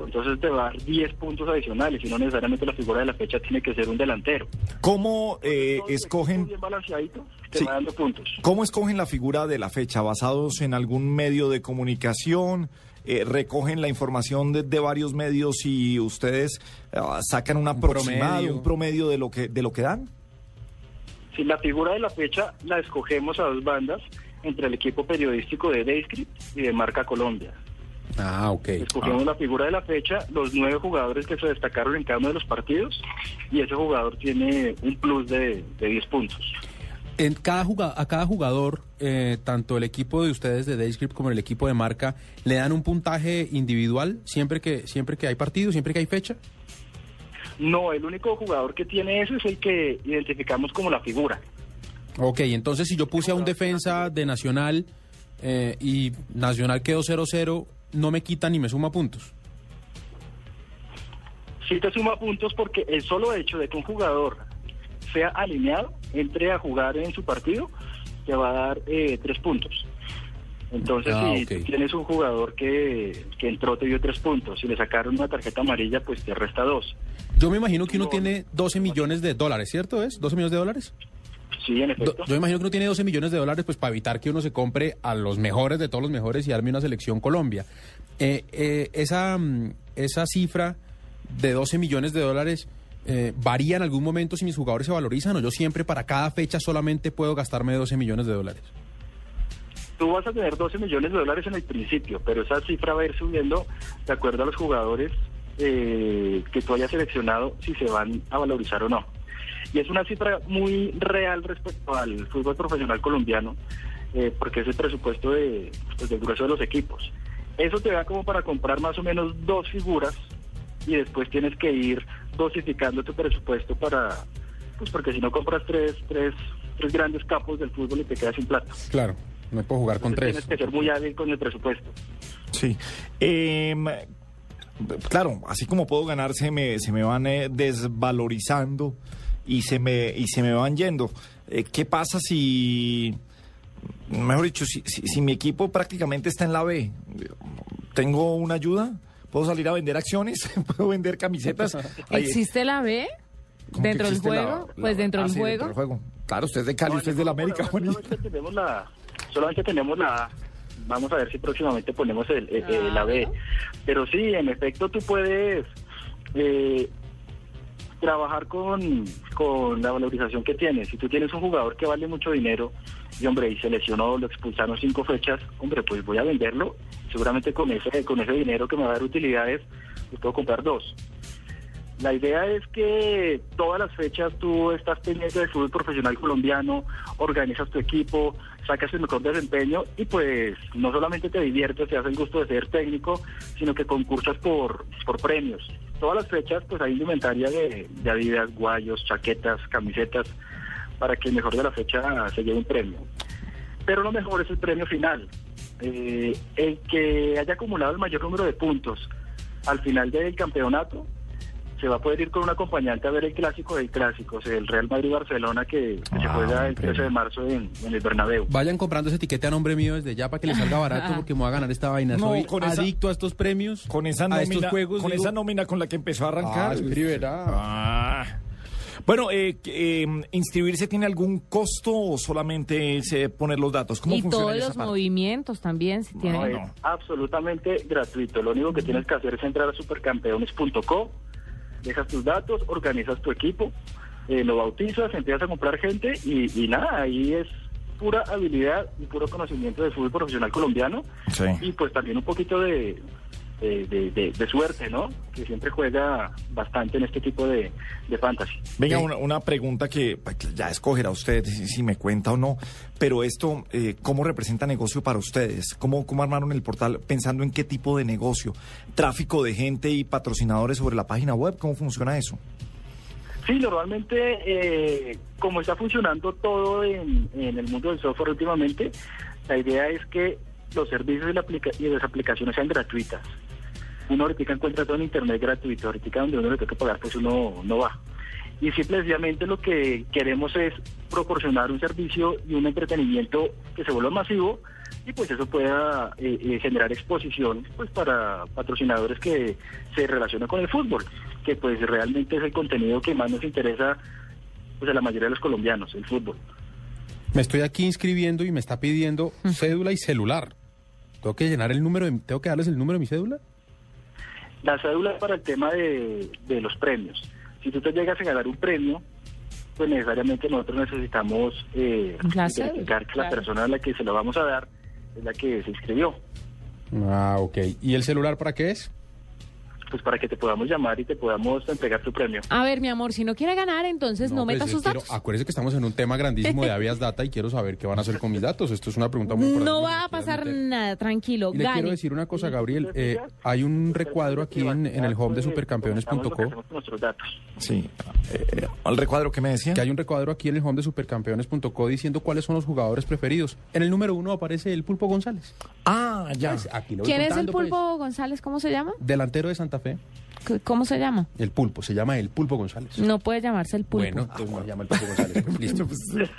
entonces te va a dar 10 puntos adicionales y no necesariamente la figura de la fecha tiene que ser un delantero. ¿Cómo eh, escogen, Bien balanceadito, te Sí. va dando puntos. cómo escogen la figura de la fecha? ¿Basados en algún medio de comunicación? Eh, ¿Recogen la información de, de varios medios y ustedes ah, sacan un aproximado, promedio. un promedio de lo que, de lo que dan? Si la figura de la fecha la escogemos a dos bandas entre el equipo periodístico de Dayscript y de Marca Colombia. Ah, ok. Escogemos la figura de la fecha, los nueve jugadores que se destacaron en cada uno de los partidos y ese jugador tiene un plus de, de 10 puntos. En cada juga- a cada jugador, eh, tanto el equipo de ustedes de Dayscript como el equipo de marca, ¿le dan un puntaje individual siempre que, siempre que hay partido, siempre que hay fecha? No, el único jugador que tiene eso es el que identificamos como la figura. Ok, entonces si yo puse a un defensa de Nacional eh, y Nacional quedó 0-0, no me quita ni me suma puntos. Sí te suma puntos porque el solo hecho de que un jugador sea alineado, entre a jugar en su partido, te va a dar eh, tres puntos. Entonces, Ah, si tienes un jugador que, que entró, te dio tres puntos. Si le sacaron una tarjeta amarilla, pues te resta dos. Yo me imagino que uno tiene 12 millones de dólares, ¿cierto es? ¿12 millones de dólares? Sí, en Do- efecto. yo me imagino que uno tiene 12 millones de dólares pues para evitar que uno se compre a los mejores de todos los mejores y arme una selección Colombia. Eh, eh, esa, mm, esa cifra de 12 millones de dólares eh, varía en algún momento si mis jugadores se valorizan o yo siempre para cada fecha solamente puedo gastarme 12 millones de dólares. Tú vas a tener 12 millones de dólares en el principio, pero esa cifra va a ir subiendo de acuerdo a los jugadores eh, que tú hayas seleccionado, si se van a valorizar o no. Y es una cifra muy real respecto al fútbol profesional colombiano, eh, porque es el presupuesto de, pues, del grueso de los equipos. Eso te da como para comprar más o menos dos figuras y después tienes que ir dosificando tu presupuesto para, pues porque si no compras tres, tres, tres grandes capos del fútbol y te quedas sin plata. Claro, no puedo jugar con Entonces tres. Tienes que ser muy hábil con el presupuesto. Sí. Em, claro, así como puedo ganar, se me, se me van eh, desvalorizando y se me, y se me van yendo. Eh, ¿Qué pasa si, mejor dicho, si, si, si mi equipo prácticamente está en la B? ¿Tengo una ayuda? ¿Puedo salir a vender acciones? ¿Puedo vender camisetas? ¿Existe la B? ¿Cómo que ¿Dentro del la- juego? la- pues dentro ah, del sí, juego. del juego. Claro, usted es de Cali, usted es de la América. Solamente tenemos la, solamente tenemos la A. Vamos a ver si próximamente ponemos el, el- el- la B. Pero sí, en efecto, tú puedes eh, trabajar con, con la valorización que tienes. Si tú tienes un jugador que vale mucho dinero y, hombre, y se lesionó, lo expulsaron cinco fechas, hombre, pues voy a venderlo. Seguramente con ese, con ese dinero que me va a dar utilidades, pues puedo comprar dos. La idea es que todas las fechas tú estás pendiente del fútbol profesional colombiano, organizas tu equipo, sacas el mejor desempeño y pues no solamente te diviertes, te hace el gusto de ser técnico, sino que concursas por, por premios. Todas las fechas pues hay indumentaria de, de Adidas, guayos, chaquetas, camisetas, para que el mejor de la fecha se lleve un premio. Pero lo mejor es el premio final. Eh, el que haya acumulado el mayor número de puntos al final del campeonato se va a poder ir con un acompañante a ver el clásico del clásico, o sea, el Real Madrid-Barcelona que, que se Ah, juega el ok. 13 de marzo en, en el Bernabéu. Vayan comprando ese etiquete a nombre mío desde ya para que les salga barato porque me voy a ganar esta vaina. No, Soy con esa- adicto a estos premios, Con esa a nómina, estos juegos. con digo, esa nómina con la que empezó a arrancar. Ah. Ah. Bueno, eh, eh, ¿inscribirse tiene algún costo o solamente es eh, poner los datos? ¿Cómo Y funciona todos esa los parte? movimientos también, si No, tienen... es absolutamente gratuito. Lo único que tienes que hacer es entrar a supercampeones.co, dejas tus datos, organizas tu equipo, eh, lo bautizas, empiezas a comprar gente y, y nada, ahí es pura habilidad y puro conocimiento del fútbol profesional colombiano Sí. y pues también un poquito de, de, de- de- de suerte, ¿no? Que siempre juega bastante en este tipo de, de fantasy. Venga, una, una pregunta que pues, ya escogerá usted si, si me cuenta o no, pero esto, eh, ¿cómo representa negocio para ustedes? ¿Cómo, ¿Cómo armaron el portal pensando en qué tipo de negocio? ¿Tráfico de gente y patrocinadores sobre la página web? ¿Cómo funciona eso? Sí, normalmente, eh, como está funcionando todo en, en el mundo del software últimamente, la idea es que los servicios y, la aplica- y las aplicaciones sean gratuitas. Uno ahorita encuentra todo en Internet gratuito, ahorita donde uno le toca pagar, pues uno no va. Y simplemente lo que queremos es proporcionar un servicio y un entretenimiento que se vuelva masivo y pues eso pueda eh, eh, generar exposición pues para patrocinadores que se relacionan con el fútbol, que pues realmente es el contenido que más nos interesa pues a la mayoría de los colombianos, el fútbol. Me estoy aquí inscribiendo y me está pidiendo cédula y celular. ¿Tengo que llenar el número? De, ¿Tengo que darles el número de mi cédula? La cédula es para el tema de, de los premios. Si tú te llegas a ganar un premio, pues necesariamente nosotros necesitamos eh, verificar que la claro. persona a la que se lo vamos a dar es la que se inscribió. Ah, ok. ¿Y el celular para qué es? Pues para que te podamos llamar y te podamos entregar tu premio. A ver, mi amor, si no quiere ganar, entonces no, pues, meta sus quiero- datos. Acuérdese que estamos en un tema grandísimo de Avias Data y quiero saber qué van a hacer con mis datos. Esto es una pregunta muy importante. No va a pasar nada, tranquilo, Y le gane. quiero decir una cosa, Gabriel. eh, hay un recuadro aquí en, en el home de supercampeones.co. nuestros datos. Sí. Eh, ¿Al recuadro que me decía? Que hay un recuadro aquí en el home de supercampeones.co diciendo cuáles son los jugadores preferidos. En el número uno aparece el Pulpo González. Ah, ya. Pues, aquí lo voy ¿Quién es el pues. Pulpo González? ¿Cómo se llama? Delantero de Santa Fe. ¿Cómo se llama? El Pulpo, se llama el Pulpo González. No puede llamarse el Pulpo. Bueno, entonces no se llama el Pulpo González. pues, listo.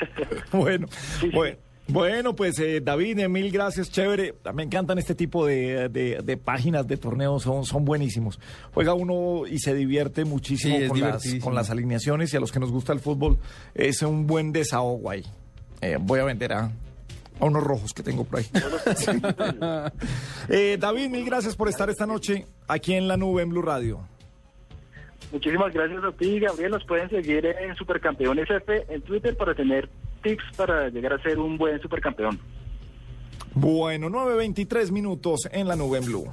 bueno, bueno, bueno, pues eh, David, eh, mil gracias, chévere. Me encantan este tipo de, de- de páginas de torneos, son, son buenísimos. Juega uno y se divierte muchísimo Sí, con, las, divertidísimo. con las alineaciones y a los que nos gusta el fútbol es un buen desahogo ahí. Eh, voy a vender a, a unos rojos que tengo por ahí. Eh, David, mil gracias por estar esta noche aquí en la nube en Blue Radio. Muchísimas gracias a ti, Gabriel. Nos pueden seguir en Supercampeones F en Twitter para tener tips para llegar a ser un buen supercampeón. Bueno, 9.23 minutos en la nube en Blue.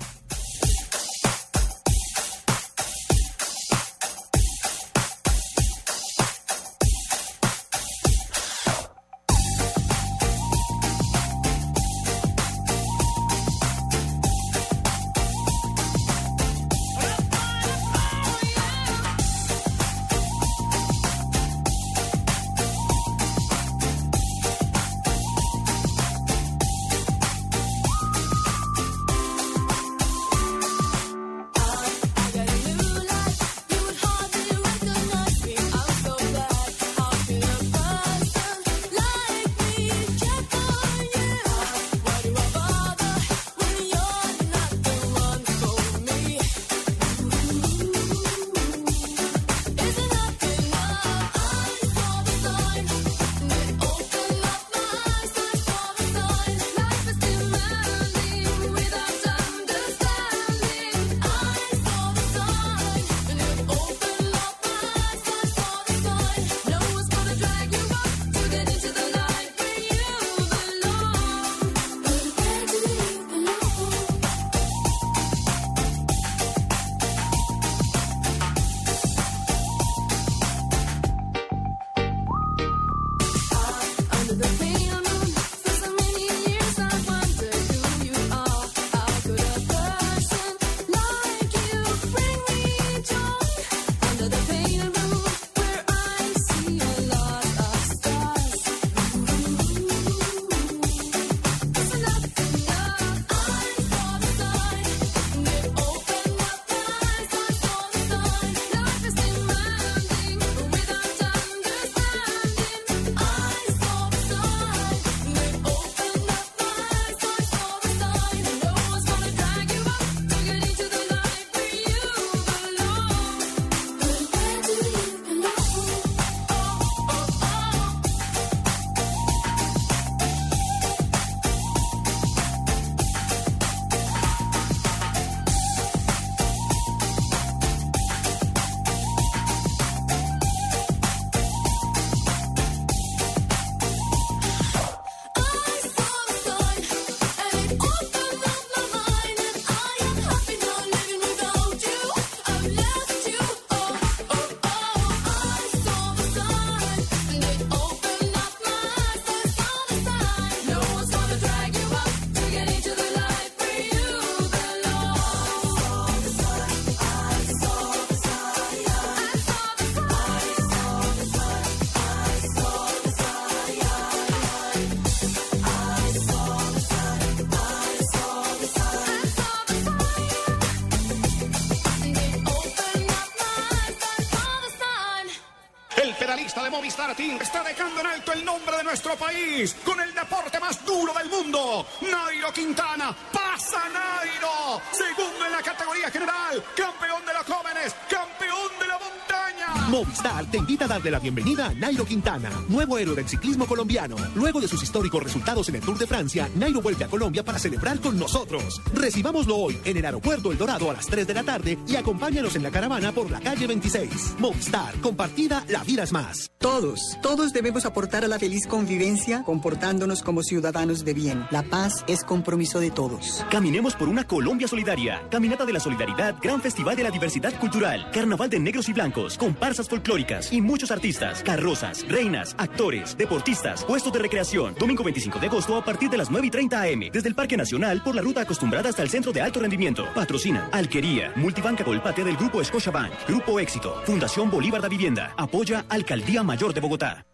Movistar te invita a darle la bienvenida a Nairo Quintana, nuevo héroe del ciclismo colombiano. Luego de sus históricos resultados en el Tour de Francia, Nairo vuelve a Colombia para celebrar con nosotros. Recibámoslo hoy en el aeropuerto El Dorado a las 3 de la tarde y acompáñanos en la caravana por la calle 26. Movistar, compartida, la vida es más. Todos, todos debemos aportar a la feliz convivencia comportándonos como ciudadanos de bien. La paz es compromiso de todos. Caminemos por una Colombia solidaria. Caminata de la Solidaridad, Gran Festival de la Diversidad Cultural, Carnaval de Negros y Blancos, comparsas folclóricas y muchos artistas, carrozas, reinas, actores, deportistas, puestos de recreación. Domingo 25 de agosto a partir de las 9 y 30 am, desde el Parque Nacional por la ruta acostumbrada hasta el Centro de Alto Rendimiento. Patrocina Alquería, Multibanca Colpate del Grupo Scotiabank, Grupo Éxito, Fundación Bolívar da Vivienda, apoya Alcaldía Mayor de Bogotá.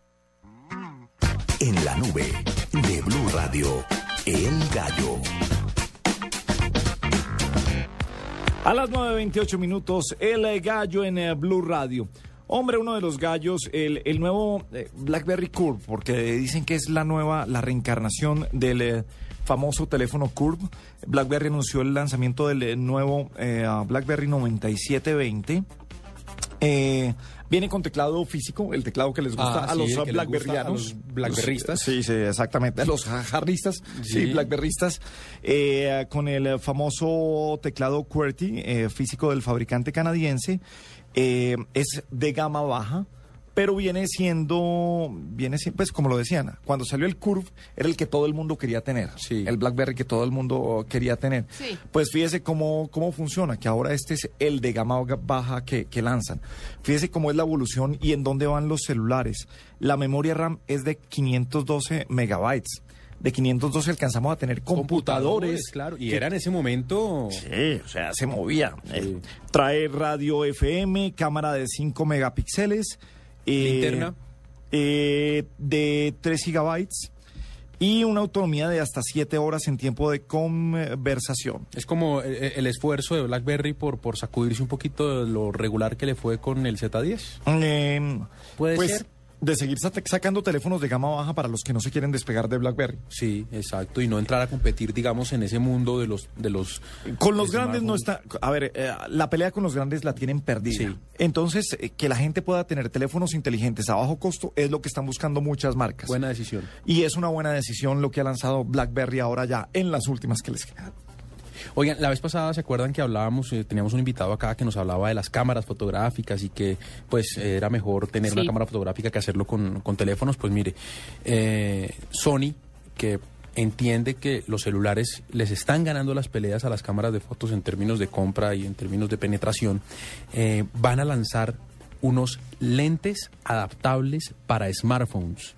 En la nube de Blue Radio, El Gallo. A las 9.28 minutos, el gallo en eh, Blue Radio. Hombre, uno de los gallos, el, el nuevo eh, BlackBerry Curve, porque dicen que es la nueva, la reencarnación del eh, famoso teléfono Curve. BlackBerry anunció el lanzamiento del nuevo eh, BlackBerry 9720. Eh, viene con teclado físico, el teclado que les gusta Ah, a los blackberrianos. blackberristas. Sí, sí, exactamente. A los ja- jarristas, sí, Sí. blackberristas. eh, con el famoso teclado QWERTY eh, físico del fabricante canadiense. Eh, es de gama baja. Pero viene siendo, viene siendo, pues como lo decían, cuando salió el Curve era el que todo el mundo quería tener, el BlackBerry que todo el mundo quería tener. Sí. Pues fíjese cómo, cómo funciona, que ahora este es el de gama baja que, que lanzan. Fíjese cómo es la evolución y en dónde van los celulares. La memoria RAM es de 512 megabytes. De 512 alcanzamos a tener computadores. claro. Y era en ese momento. Sí, o sea, se movía. Eh, trae radio FM, cámara de 5 megapíxeles. Eh, Linterna. eh, de 3 gigabytes. Y una autonomía de hasta 7 horas en tiempo de conversación. Es como eh, el esfuerzo de BlackBerry por, por sacudirse un poquito de lo regular que le fue con el Z10. Eh, ¿Puede pues, ser? De seguir sa- sacando teléfonos de gama baja para los que no se quieren despegar de BlackBerry. Sí, exacto. Y no entrar a competir, digamos, en ese mundo de los... De los Con los grandes no está. A ver, eh, la pelea con los grandes la tienen perdida. Entonces, eh, que la gente pueda tener teléfonos inteligentes a bajo costo es lo que están buscando muchas marcas. Buena decisión. Y es una buena decisión lo que ha lanzado BlackBerry ahora ya en las últimas que les quedan. Oigan, la vez pasada se acuerdan que hablábamos, eh, teníamos un invitado acá que nos hablaba de las cámaras fotográficas y que pues eh, era mejor tener Sí. una cámara fotográfica que hacerlo con, con teléfonos. Pues mire, eh, Sony, que entiende que los celulares les están ganando las peleas a las cámaras de fotos en términos de compra y en términos de penetración, eh, van a lanzar unos lentes adaptables para smartphones.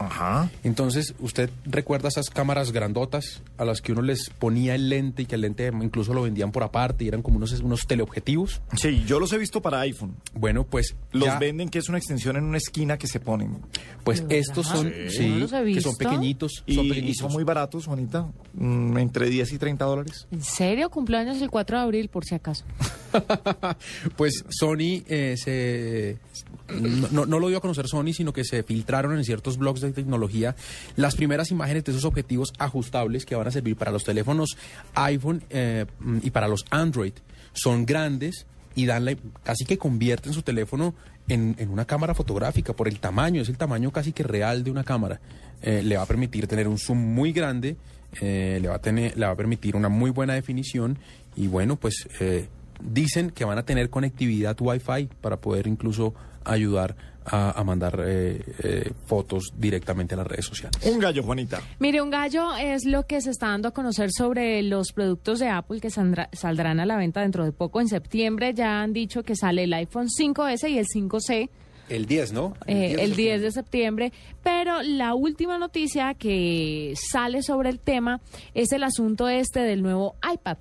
Ajá. Entonces, ¿usted recuerda esas cámaras grandotas a las que uno les ponía el lente y que el lente incluso lo vendían por aparte y eran como unos, unos teleobjetivos? Sí, yo los he visto para iPhone. Bueno, pues Los ya- venden que es una extensión en una esquina que se ponen. Pues estos son, sí, no los he que son visto. pequeñitos, Y, son y pequeñitos. son muy baratos, Juanita. Mm, entre 10 y 30 dólares. ¿En serio? Cumpleaños el 4 de abril, por si acaso. Pues Sony eh, se no, no- lo dio a conocer Sony, sino que se filtraron en ciertos blogs de tecnología las primeras imágenes de esos objetivos ajustables que van a servir para los teléfonos iPhone eh, y para los Android. Son grandes y dan la- casi que convierten su teléfono en, en una cámara fotográfica por el tamaño, es el tamaño casi que real de una cámara. Eh, le va a permitir tener un zoom muy grande, eh, le, va a tener, le va a permitir una muy buena definición y bueno, pues dicen que van a tener conectividad Wi-Fi para poder incluso ayudar a, a mandar eh, eh, fotos directamente a las redes sociales. Un gallo, Juanita. Mire, un gallo es lo que se está dando a conocer sobre los productos de Apple que saldrá- saldrán a la venta dentro de poco. En septiembre ya han dicho que sale el iPhone 5S y el 5C. El 10, ¿no? eh, el 10 de septiembre, pero la última noticia que sale sobre el tema es el asunto este del nuevo iPad.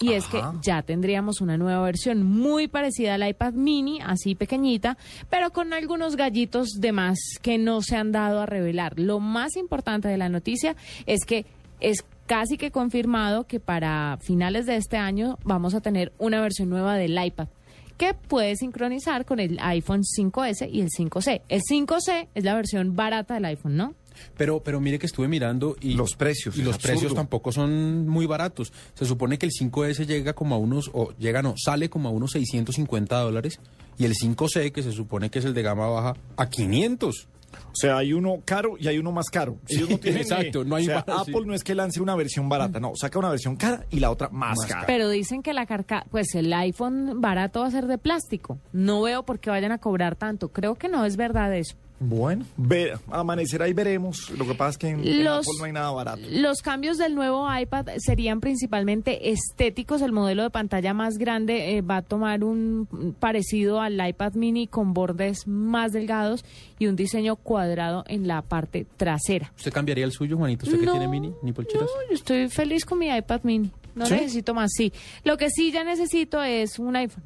Y es que ya tendríamos una nueva versión muy parecida al iPad mini, así pequeñita, pero con algunos gallitos de más que no se han dado a revelar. Lo más importante de la noticia es que es casi que confirmado que para finales de este año vamos a tener una versión nueva del iPad que puede sincronizar con el iPhone 5S y el 5C. El 5C es la versión barata del iPhone, ¿no? Pero, pero mire que estuve mirando y los precios y los absurdo. precios tampoco son muy baratos. Se supone que el 5S llega como a unos, o llega no, sale como a unos 650 dólares y el 5C, que se supone que es el de gama baja, a 500. O sea, hay uno caro y hay uno más caro. Ellos no tienen, exacto, no hay o sea, más, Apple sí. no es que lance una versión barata, no, saca una versión cara y la otra más, cara. Pero dicen que la carca, pues el iPhone barato va a ser de plástico. No veo por qué vayan a cobrar tanto. Creo que no es verdad eso. Bueno, ve, amanecerá y veremos. Lo que pasa es que en, en Los- Apple no hay nada barato. Los cambios del nuevo iPad serían principalmente estéticos. El modelo de pantalla más grande eh, va a tomar un parecido al iPad mini con bordes más delgados y un diseño cuadrado en la parte trasera. ¿Usted cambiaría el suyo, Juanito? ¿Usted No, que tiene mini? ¿Ni polcheras? No, yo estoy feliz con mi iPad mini. No ¿Sí? necesito más, sí. Lo que sí ya necesito es un iPhone.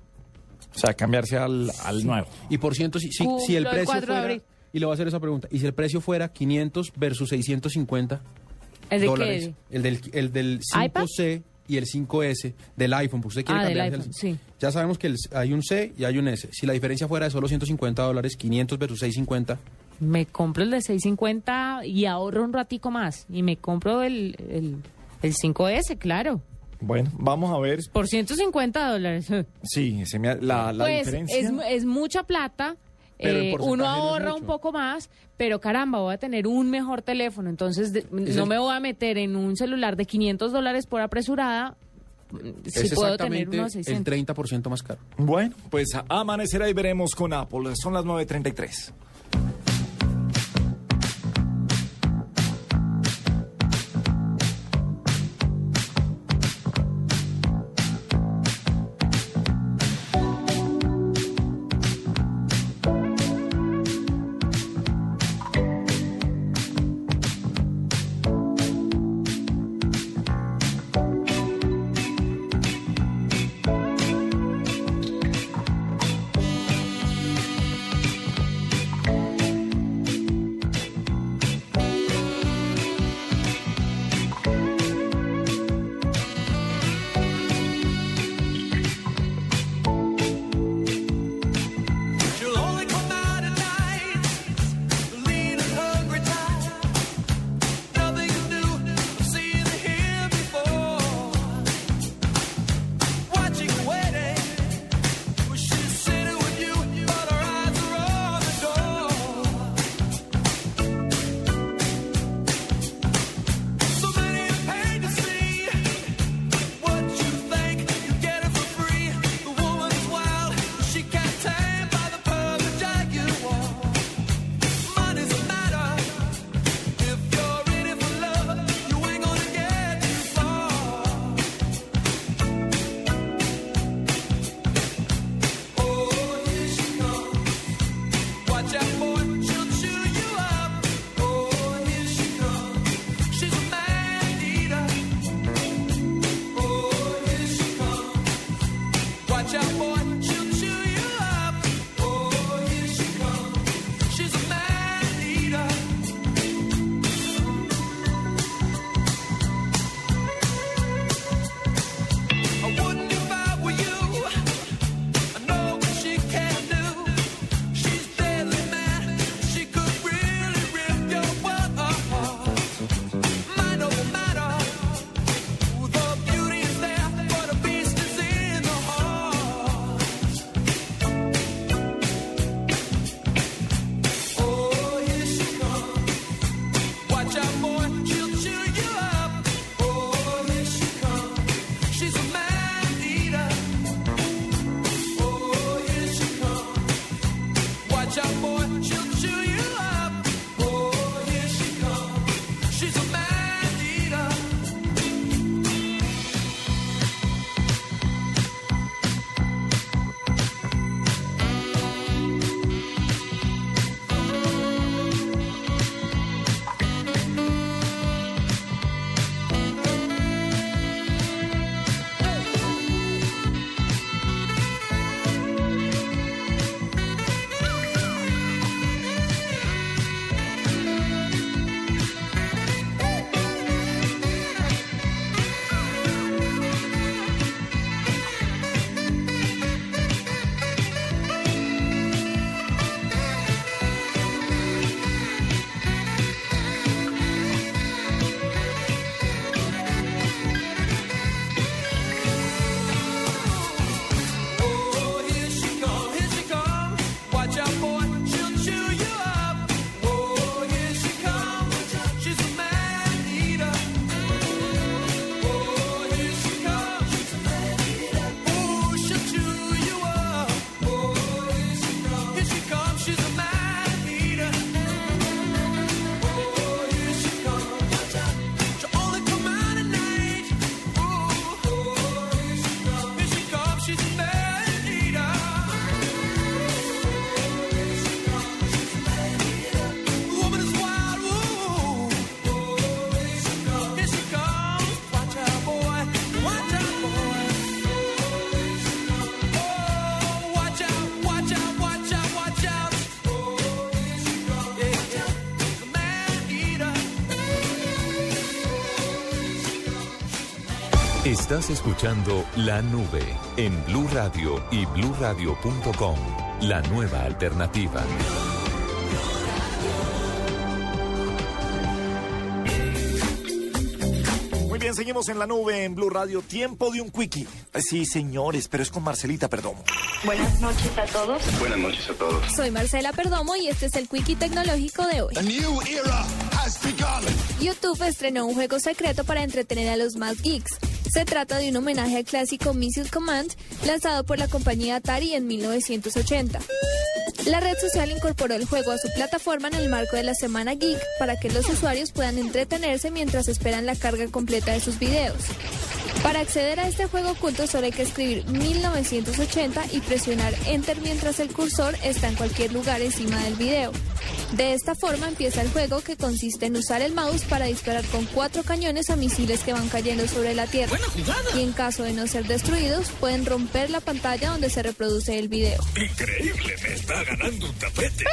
O sea, cambiarse al, al nuevo. Y por ciento, si, si, Cumplo si el precio 4 de fuera... Y le voy a hacer esa pregunta. ¿Y si el precio fuera 500 versus 650 ¿El de dólares? qué? El del, el del ¿iPad? 5C y el 5S del iPhone. Pues usted quiere Ah, del al- iPhone, sí. Ya sabemos que el- hay un C y hay un S. Si la diferencia fuera de solo 150 dólares, 500 versus 650, Me compro el de 650 y ahorro un ratico más. Y me compro el, el, el 5S, claro. Bueno, vamos a ver. Por 150 dólares. Sí, se me ha- la, la pues diferencia. es, es mucha plata. Eh, uno ahorra un poco más, pero caramba, voy a tener un mejor teléfono. Entonces, de- no el- me voy a meter en un celular de 500 dólares por apresurada. Si es puedo tener uno de el 600. 30% más caro. Bueno, pues amanecerá y veremos con Apple. Son las 9.33. Estás escuchando La Nube en Blue Radio y bluradio.com. La nueva alternativa. Muy bien, seguimos en la nube en Blue Radio. Tiempo de un quickie. Eh, Sí, señores, pero es con Marcelita, perdón. Buenas noches a todos. Buenas noches a todos. Soy Marcela Perdomo y este es el Quickie Tecnológico de hoy. YouTube estrenó un juego secreto para entretener a los más geeks. Se trata de un homenaje al clásico Missile Command lanzado por la compañía Atari en 1980. La red social incorporó el juego a su plataforma en el marco de la Semana Geek para que los usuarios puedan entretenerse mientras esperan la carga completa de sus videos. Para acceder a este juego oculto solo hay que escribir 1980 y presionar Enter mientras el cursor está en cualquier lugar encima del video. De esta forma empieza el juego que consiste en usar el mouse para disparar con cuatro cañones a misiles que van cayendo sobre la Tierra. Y en caso de no ser destruidos, pueden romper la pantalla donde se reproduce el video. Increíble, me está ganando un tapete.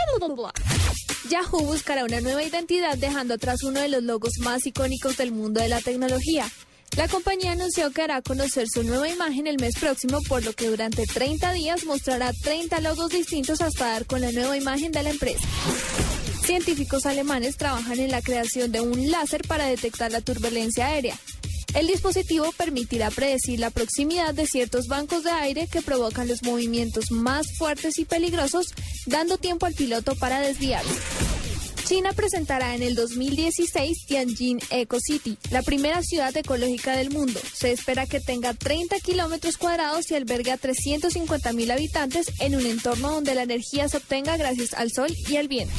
Yahoo buscará una nueva identidad dejando atrás uno de los logos más icónicos del mundo de la tecnología. La compañía anunció que hará conocer su nueva imagen el mes próximo, por lo que durante 30 días mostrará 30 logos distintos hasta dar con la nueva imagen de la empresa. Científicos alemanes trabajan en la creación de un láser para detectar la turbulencia aérea. El dispositivo permitirá predecir la proximidad de ciertos bancos de aire que provocan los movimientos más fuertes y peligrosos, dando tiempo al piloto para desviarse. China presentará en el 2016 Tianjin Eco City, la primera ciudad ecológica del mundo. Se espera que tenga 30 kilómetros cuadrados y albergue a 350 mil habitantes en un entorno donde la energía se obtenga gracias al sol y al viento.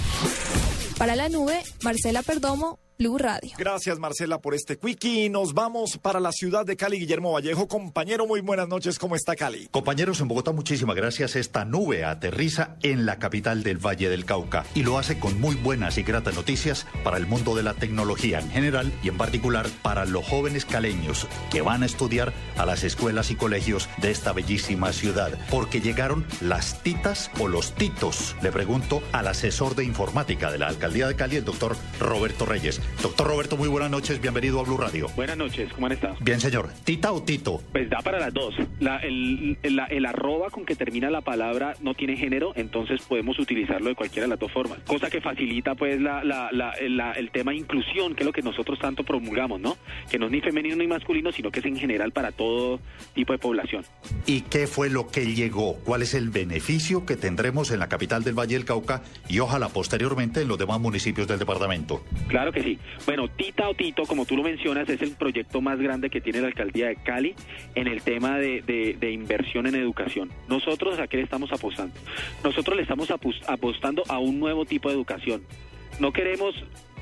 Para la nube, Marcela Perdomo, Blue Radio. Gracias, Marcela, por este quickie. Nos vamos para la ciudad de Cali. Guillermo Vallejo, compañero, muy buenas noches. ¿Cómo está Cali? Compañeros en Bogotá, muchísimas gracias. Esta nube aterriza en la capital del Valle del Cauca y lo hace con muy buenas y gratas noticias para el mundo de la tecnología en general y en particular para los jóvenes caleños que van a estudiar a las escuelas y colegios de esta bellísima ciudad. Porque llegaron las titas o los titos. Le pregunto al asesor de informática de la alcaldía de Cali, el doctor Roberto Reyes. Doctor Roberto, muy buenas noches. Bienvenido a Blue Radio. Buenas noches, ¿cómo han estado? Bien, señor. ¿Tita o Tito? Pues da para las dos. La- el, el- la- el arroba con que termina la palabra no tiene género, entonces podemos utilizarlo de cualquiera de las dos formas. Cosa que facilita pues la, la- la- el, la- el tema inclusión, que es lo que nosotros tanto promulgamos, ¿no? Que no es ni femenino ni masculino, sino que es en general para todo tipo de población. ¿Y qué fue lo que llegó? ¿Cuál es el beneficio que tendremos en la capital del Valle del Cauca y ojalá posteriormente en los demás municipios del departamento? Claro que sí. Bueno, Tita o Tito, como tú lo mencionas, es el proyecto más grande que tiene la alcaldía de Cali en el tema de, inversión en educación. Nosotros, ¿a qué le estamos apostando? Nosotros le estamos apos- apostando a un nuevo tipo de educación. No queremos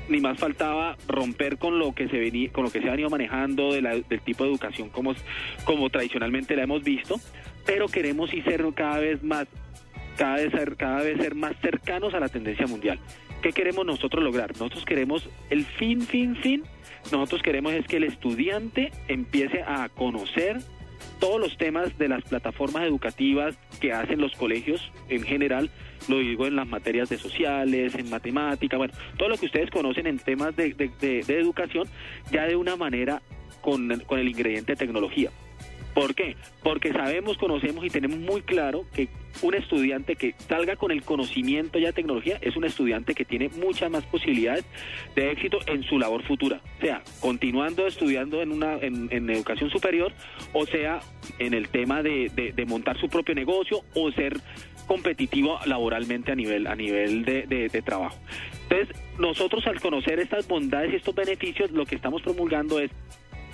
ni más faltaba romper con lo que se venía, con lo que se ha venido manejando del tipo de educación como, como tradicionalmente la hemos visto, pero queremos sí ser cada vez más cada vez ser, cada vez ser más cercanos a la tendencia mundial. ¿Qué queremos nosotros lograr? Nosotros queremos el fin, fin, fin. Nosotros queremos es que el estudiante empiece a conocer todos los temas de las plataformas educativas que hacen los colegios en general, lo digo en las materias de sociales, en matemática, bueno, todo lo que ustedes conocen en temas de, de- educación, ya de una manera con, con el ingrediente de tecnología. ¿Por qué? Porque sabemos, conocemos y tenemos muy claro que un estudiante que salga con el conocimiento ya de tecnología es un estudiante que tiene muchas más posibilidades de éxito en su labor futura, sea continuando estudiando en una en, educación superior o sea en el tema de, de- montar su propio negocio o ser competitivo laboralmente a nivel a nivel de trabajo. Entonces nosotros al conocer estas bondades y estos beneficios lo que estamos promulgando es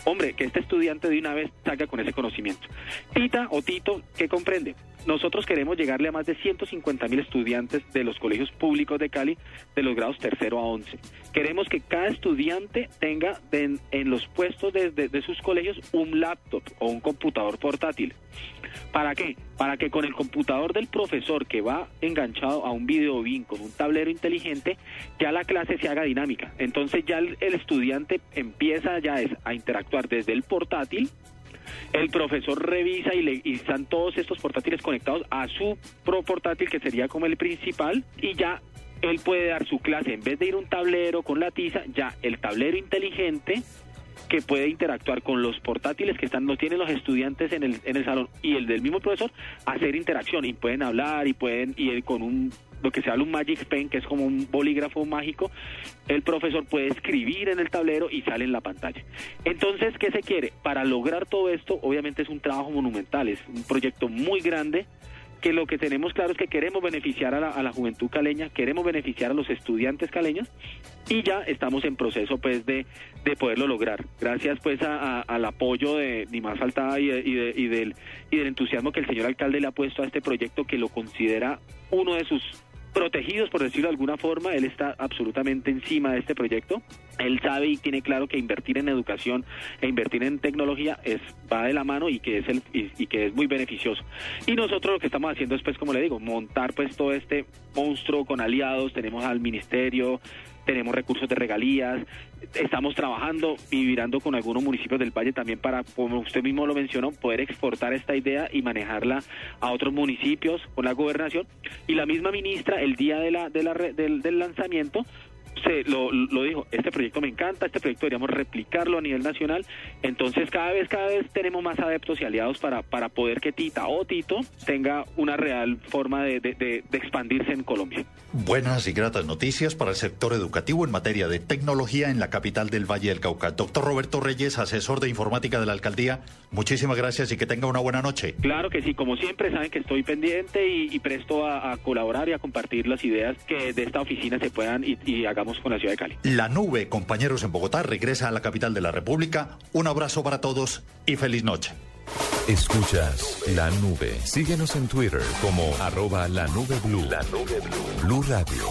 hombre, que este estudiante de una vez salga con ese conocimiento. Tita o Tito, ¿qué comprende? Nosotros queremos llegarle a más de 150 mil estudiantes de los colegios públicos de Cali de los grados tercero a 11. Queremos que cada estudiante tenga en los puestos de- de sus colegios un laptop o un computador portátil. ¿Para qué? Para que con el computador del profesor que va enganchado a un video bin con un tablero inteligente, ya la clase se haga dinámica. Entonces ya el, estudiante empieza ya a interactuar desde el portátil, el profesor revisa y, le, están todos estos portátiles conectados a su pro portátil que sería como el principal y ya él puede dar su clase en vez de ir a un tablero con la tiza, ya el tablero inteligente que puede interactuar con los portátiles que están no tienen los estudiantes en el, en el salón y el del mismo profesor hacer interacción y pueden hablar y pueden él con un lo que se habla un Magic Pen, que es como un bolígrafo mágico, el profesor puede escribir en el tablero y sale en la pantalla. Entonces, ¿qué se quiere? Para lograr todo esto, obviamente es un trabajo monumental, es un proyecto muy grande que lo que tenemos claro es que queremos beneficiar a la, juventud caleña, queremos beneficiar a los estudiantes caleños y ya estamos en proceso pues de, de poderlo lograr. Gracias pues a- al apoyo de ni más faltaba y, de- y, de- y del, y del entusiasmo que el señor alcalde le ha puesto a este proyecto que lo considera uno de sus protegidos, por decirlo de alguna forma. Él está absolutamente encima de este proyecto. Él sabe y tiene claro que invertir en educación e invertir en tecnología es va de la mano y que es el y, y que es muy beneficioso. Y nosotros lo que estamos haciendo es, pues, como le digo, montar pues todo este monstruo con aliados. Tenemos al ministerio, tenemos recursos de regalías, estamos trabajando y mirando con algunos municipios del Valle también para, como usted mismo lo mencionó, poder exportar esta idea y manejarla a otros municipios con la gobernación. Y la misma ministra, el día de la, de la del, del lanzamiento, se lo, lo dijo, este proyecto me encanta, este proyecto deberíamos replicarlo a nivel nacional, entonces cada vez, cada vez tenemos más adeptos y aliados para, para poder que Tita o Tito tenga una real forma de, de- de- de expandirse en Colombia. Buenas y gratas noticias para el sector educativo en materia de tecnología en la capital del Valle del Cauca. Doctor Roberto Reyes, asesor de informática de la alcaldía, muchísimas gracias y que tenga una buena noche. Claro que sí, como siempre saben que estoy pendiente y, y presto a, a colaborar y a compartir las ideas que de esta oficina se puedan y, y La nube, compañeros en Bogotá, regresa a la capital de la República. Un abrazo para todos y feliz noche. Escuchas la nube. Síguenos en Twitter como arroba la nube blue. La nube blue. Blue Radio,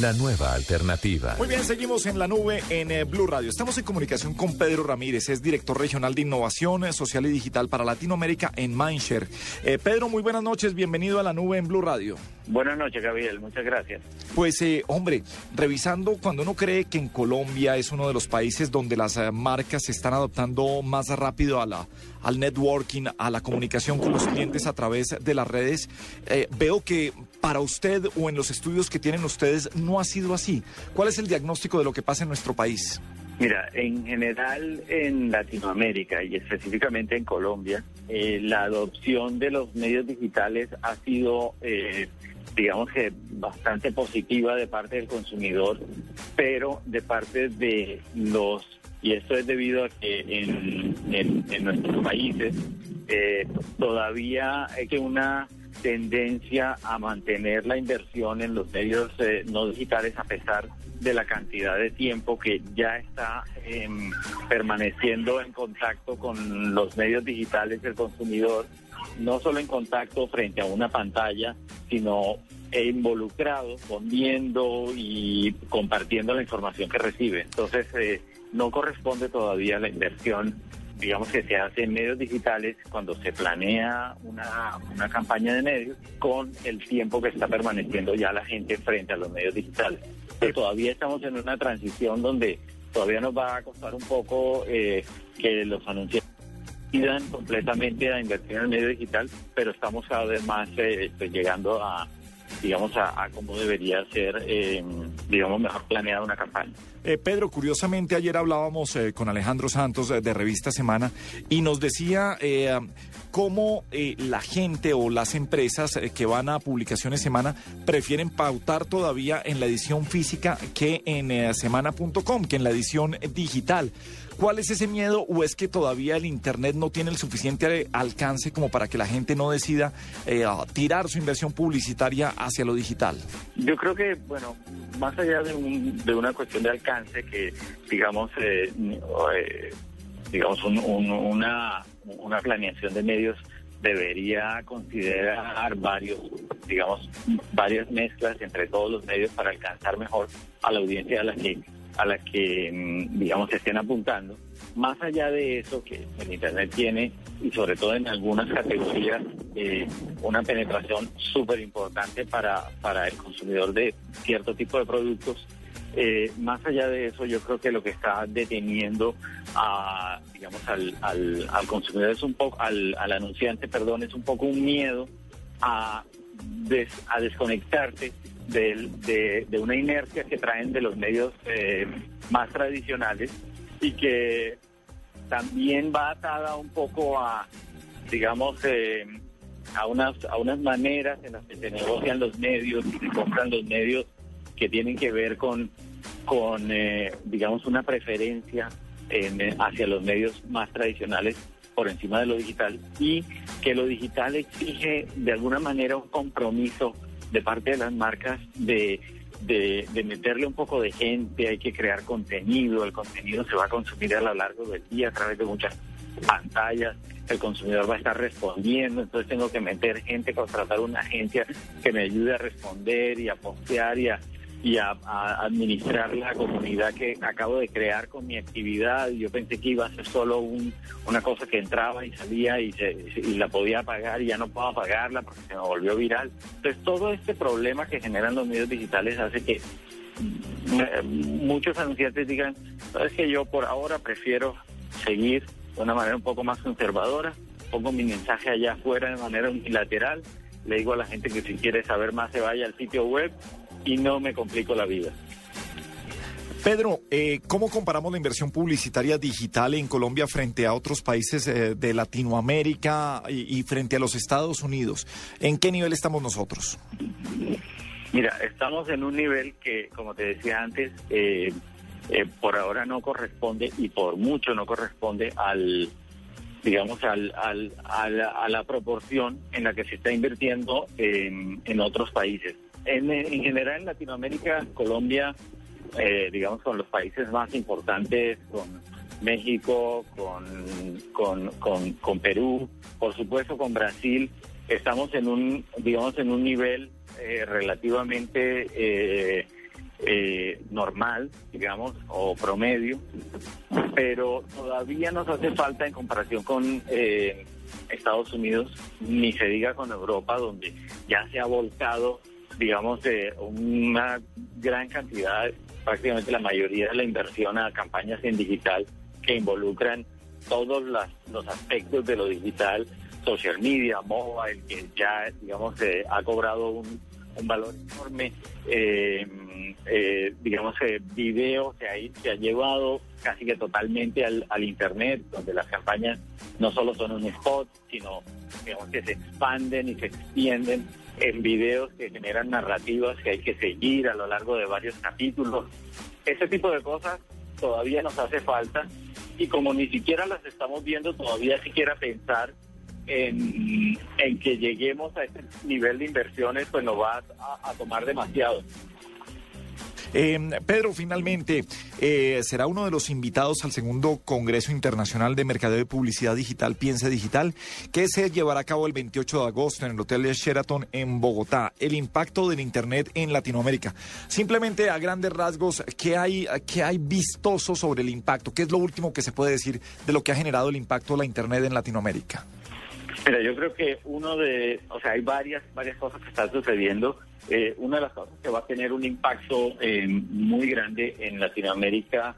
la nueva alternativa. Muy bien, seguimos en la nube en eh, Blue Radio. Estamos en comunicación con Pedro Ramírez, es director regional de innovación eh, social y digital para Latinoamérica en Mindshare. Eh, Pedro, muy buenas noches, bienvenido a la nube en Blue Radio. Buenas noches, Gabriel. Muchas gracias. Pues, eh, hombre, revisando, cuando uno cree que en Colombia es uno de los países donde las marcas se están adoptando más rápido a la, al networking, a la comunicación con los clientes a través de las redes, eh, veo que para usted o en los estudios que tienen ustedes no ha sido así. ¿Cuál es el diagnóstico de lo que pasa en nuestro país? Mira, en general en Latinoamérica y específicamente en Colombia, eh, la adopción de los medios digitales ha sido, eh, digamos que, bastante positiva de parte del consumidor, pero de parte de los, y esto es debido a que en, en- nuestros países eh, todavía hay que una tendencia a mantener la inversión en los medios eh, no digitales a pesar de la cantidad de tiempo que ya está em, permaneciendo en contacto con los medios digitales del consumidor, no solo en contacto frente a una pantalla, sino involucrado, viendo y compartiendo la información que recibe. Entonces, eh, no corresponde todavía la inversión digamos que se hace en medios digitales cuando se planea una, una campaña de medios con el tiempo que está permaneciendo ya la gente frente a los medios digitales. Todavía estamos en una transición donde todavía nos va a costar un poco eh, que los anunciantes pidan completamente a invertir en el medio digital, pero estamos cada vez más eh, pues, llegando a digamos a, a cómo debería ser eh, digamos mejor planeada una campaña. Eh, Pedro, curiosamente ayer hablábamos eh, con Alejandro Santos de Revista Semana y nos decía eh, cómo eh, la gente o las empresas que van a publicaciones Semana prefieren pautar todavía en la edición física que en semana.com, que en la edición digital. ¿Cuál es ese miedo o es que todavía el Internet no tiene el suficiente alcance como para que la gente no decida eh, tirar su inversión publicitaria hacia lo digital? Yo creo que, bueno, más allá de, un- de una cuestión de alcance, que digamos, eh, eh, digamos un- una, una planeación de medios debería considerar varios, digamos, varias mezclas entre todos los medios para alcanzar mejor a la audiencia a la que, a la que, mm, digamos, se estén apuntando. Más allá de eso que el Internet tiene, y sobre todo en algunas categorías, eh, una penetración súper importante para, para el consumidor de cierto tipo de productos, eh, más allá de eso, yo creo que lo que está deteniendo a, digamos, al, al, al consumidor es un poco, al, al anunciante, perdón, es un poco un miedo a, des- a desconectarse del- de, de una inercia que traen de los medios eh, más tradicionales y que también va atada un poco a, digamos, eh, a unas a unas maneras en las que se negocian los medios y se compran los medios que tienen que ver con, con eh, digamos, una preferencia en, hacia los medios más tradicionales por encima de lo digital y que lo digital exige de alguna manera un compromiso de parte de las marcas de, de, meterle un poco de gente, hay que crear contenido, el contenido se va a consumir a lo largo del día a través de muchas pantallas, el consumidor va a estar respondiendo, entonces tengo que meter gente, contratar una agencia que me ayude a responder y a postear y a, y a, administrar la comunidad que acabo de crear con mi actividad. Yo pensé que iba a ser solo un, una cosa que entraba y salía y, se, y la podía pagar y ya no puedo pagarla porque se me volvió viral. Entonces todo este problema que generan los medios digitales hace que eh, muchos anunciantes digan, sabes que yo por ahora prefiero seguir de una manera un poco más conservadora, pongo mi mensaje allá afuera de manera unilateral, le digo a la gente que si quiere saber más se vaya al sitio web y no me complico la vida. Pedro, eh, ¿cómo comparamos la inversión publicitaria digital en Colombia frente a otros países eh, de Latinoamérica y, y frente a los Estados Unidos? ¿En qué nivel estamos nosotros? Mira, estamos en un nivel que, como te decía antes, eh, eh, por ahora no corresponde y por mucho no corresponde al, digamos, al, al, a, la, a la proporción en la que se está invirtiendo en, en otros países. En, en general en Latinoamérica, Colombia, eh, digamos, con los países más importantes, con México, con, con, con, con Perú, por supuesto con Brasil, estamos en un, digamos, en un nivel eh, relativamente eh, eh, normal, digamos, o promedio, pero todavía nos hace falta en comparación con eh, Estados Unidos, ni se diga con Europa, donde ya se ha volcado, digamos, eh, una gran cantidad, prácticamente la mayoría de la inversión a campañas en digital que involucran todos las, los aspectos de lo digital, social media, mobile, que ya, digamos, eh, ha cobrado un, un valor enorme. Eh, eh, digamos, eh, video se ha, se ha llevado casi que totalmente al, al Internet, donde las campañas no solo son un spot, sino digamos, que se expanden y se extienden en videos que generan narrativas que hay que seguir a lo largo de varios capítulos. Ese tipo de cosas todavía nos hace falta y como ni siquiera las estamos viendo, todavía siquiera pensar en, que lleguemos a ese nivel de inversiones, pues nos va a, a tomar demasiado. Eh, Pedro, finalmente, eh, será uno de los invitados al segundo Congreso Internacional de Mercadeo y Publicidad Digital, Piense Digital, que se llevará a cabo el 28 de agosto en el Hotel Sheraton en Bogotá. El impacto del Internet en Latinoamérica. Simplemente a grandes rasgos, ¿qué hay, qué hay vistoso sobre el impacto? ¿Qué es lo último que se puede decir de lo que ha generado el impacto de la Internet en Latinoamérica? Mira, yo creo que uno de, o sea, hay varias, varias cosas que están sucediendo. Eh, una de las cosas que va a tener un impacto eh, muy grande en Latinoamérica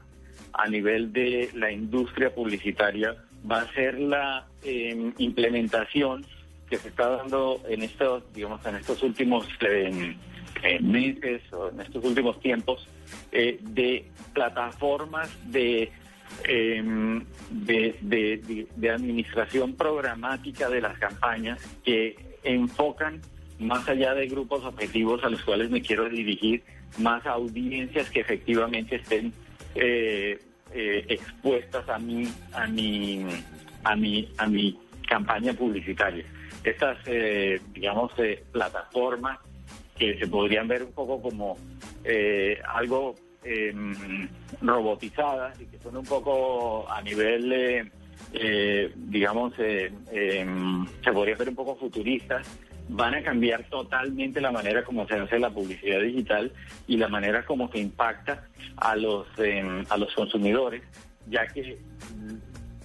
a nivel de la industria publicitaria va a ser la eh, implementación que se está dando en estos, digamos, en estos últimos eh, meses o en estos últimos tiempos eh, de plataformas de eh, de, de, de- administración programática de las campañas que enfocan más allá de grupos objetivos a los cuales me quiero dirigir, más audiencias que efectivamente estén eh, eh, expuestas a mi, a mi, a mi, a mi campaña publicitaria. Estas, eh, digamos, eh, plataformas que se podrían ver un poco como eh, algo eh, robotizadas y que son un poco a nivel, eh, eh, digamos, eh, eh, se podría ver un poco futuristas, van a cambiar totalmente la manera como se hace la publicidad digital y la manera como se impacta a los, eh, a los consumidores, ya que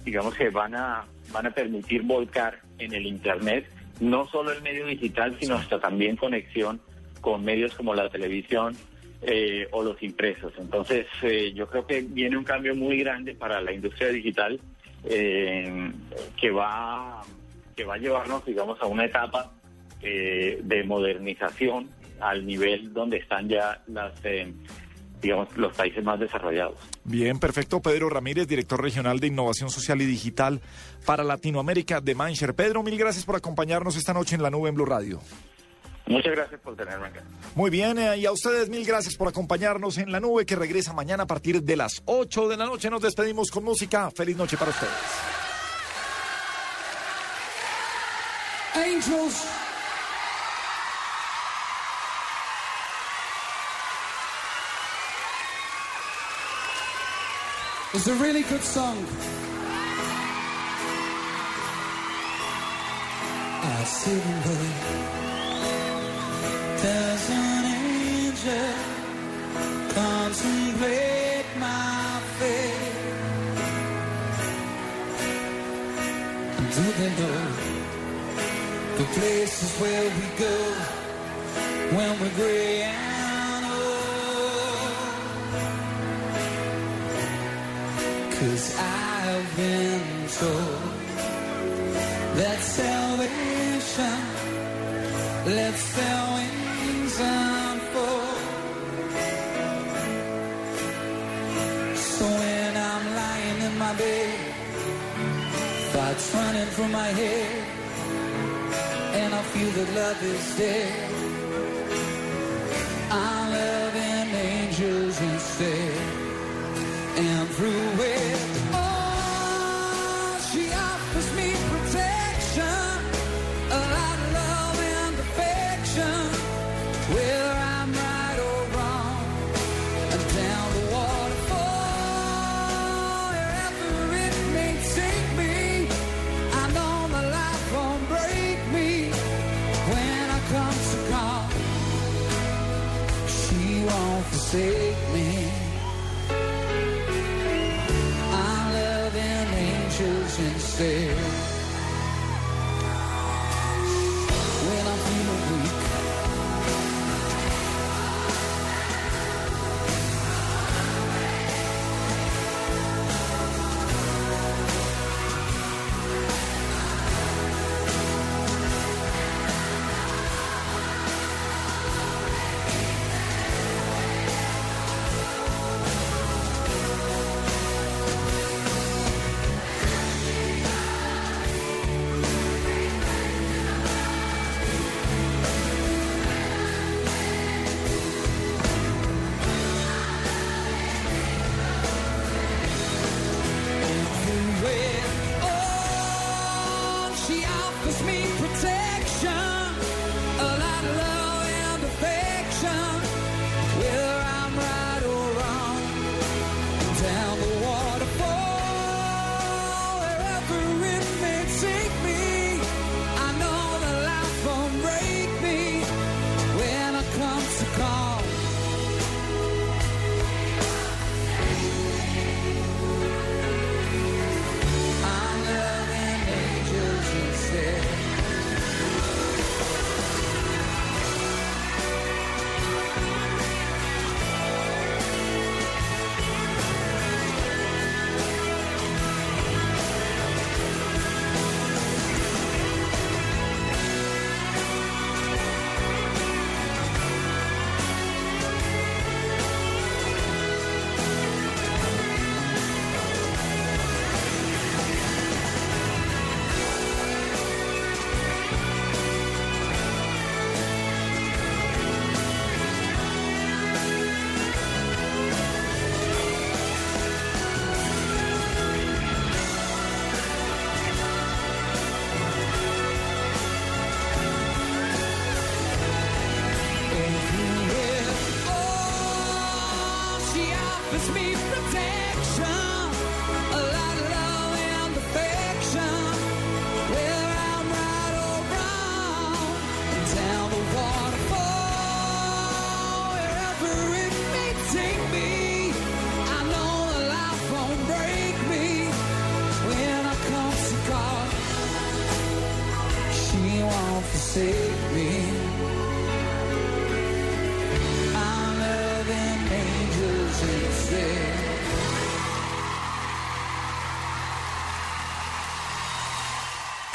digamos que van a, van a permitir volcar en el Internet no solo el medio digital, sino hasta también conexión con medios como la televisión eh, o los impresos. Entonces, eh, yo creo que viene un cambio muy grande para la industria digital eh, que va que va a llevarnos, digamos, a una etapa eh, de modernización al nivel donde están ya las eh, digamos, los países más desarrollados. Bien, perfecto. Pedro Ramírez, director regional de Innovación Social y Digital para Latinoamérica de Mindshare. Pedro, mil gracias por acompañarnos esta noche en la nube en Blue Radio. Muchas gracias por tenerme acá. Muy bien, eh, y a ustedes mil gracias por acompañarnos en la nube que regresa mañana a partir de las 8 de la noche. Nos despedimos con música. Feliz noche para ustedes. Angels. It's a really good song. I wait. Does an angel contemplate my fate? Do they know the places where we go when we're gray and I've been told that salvation thoughts running through my head, and I feel that love is dead.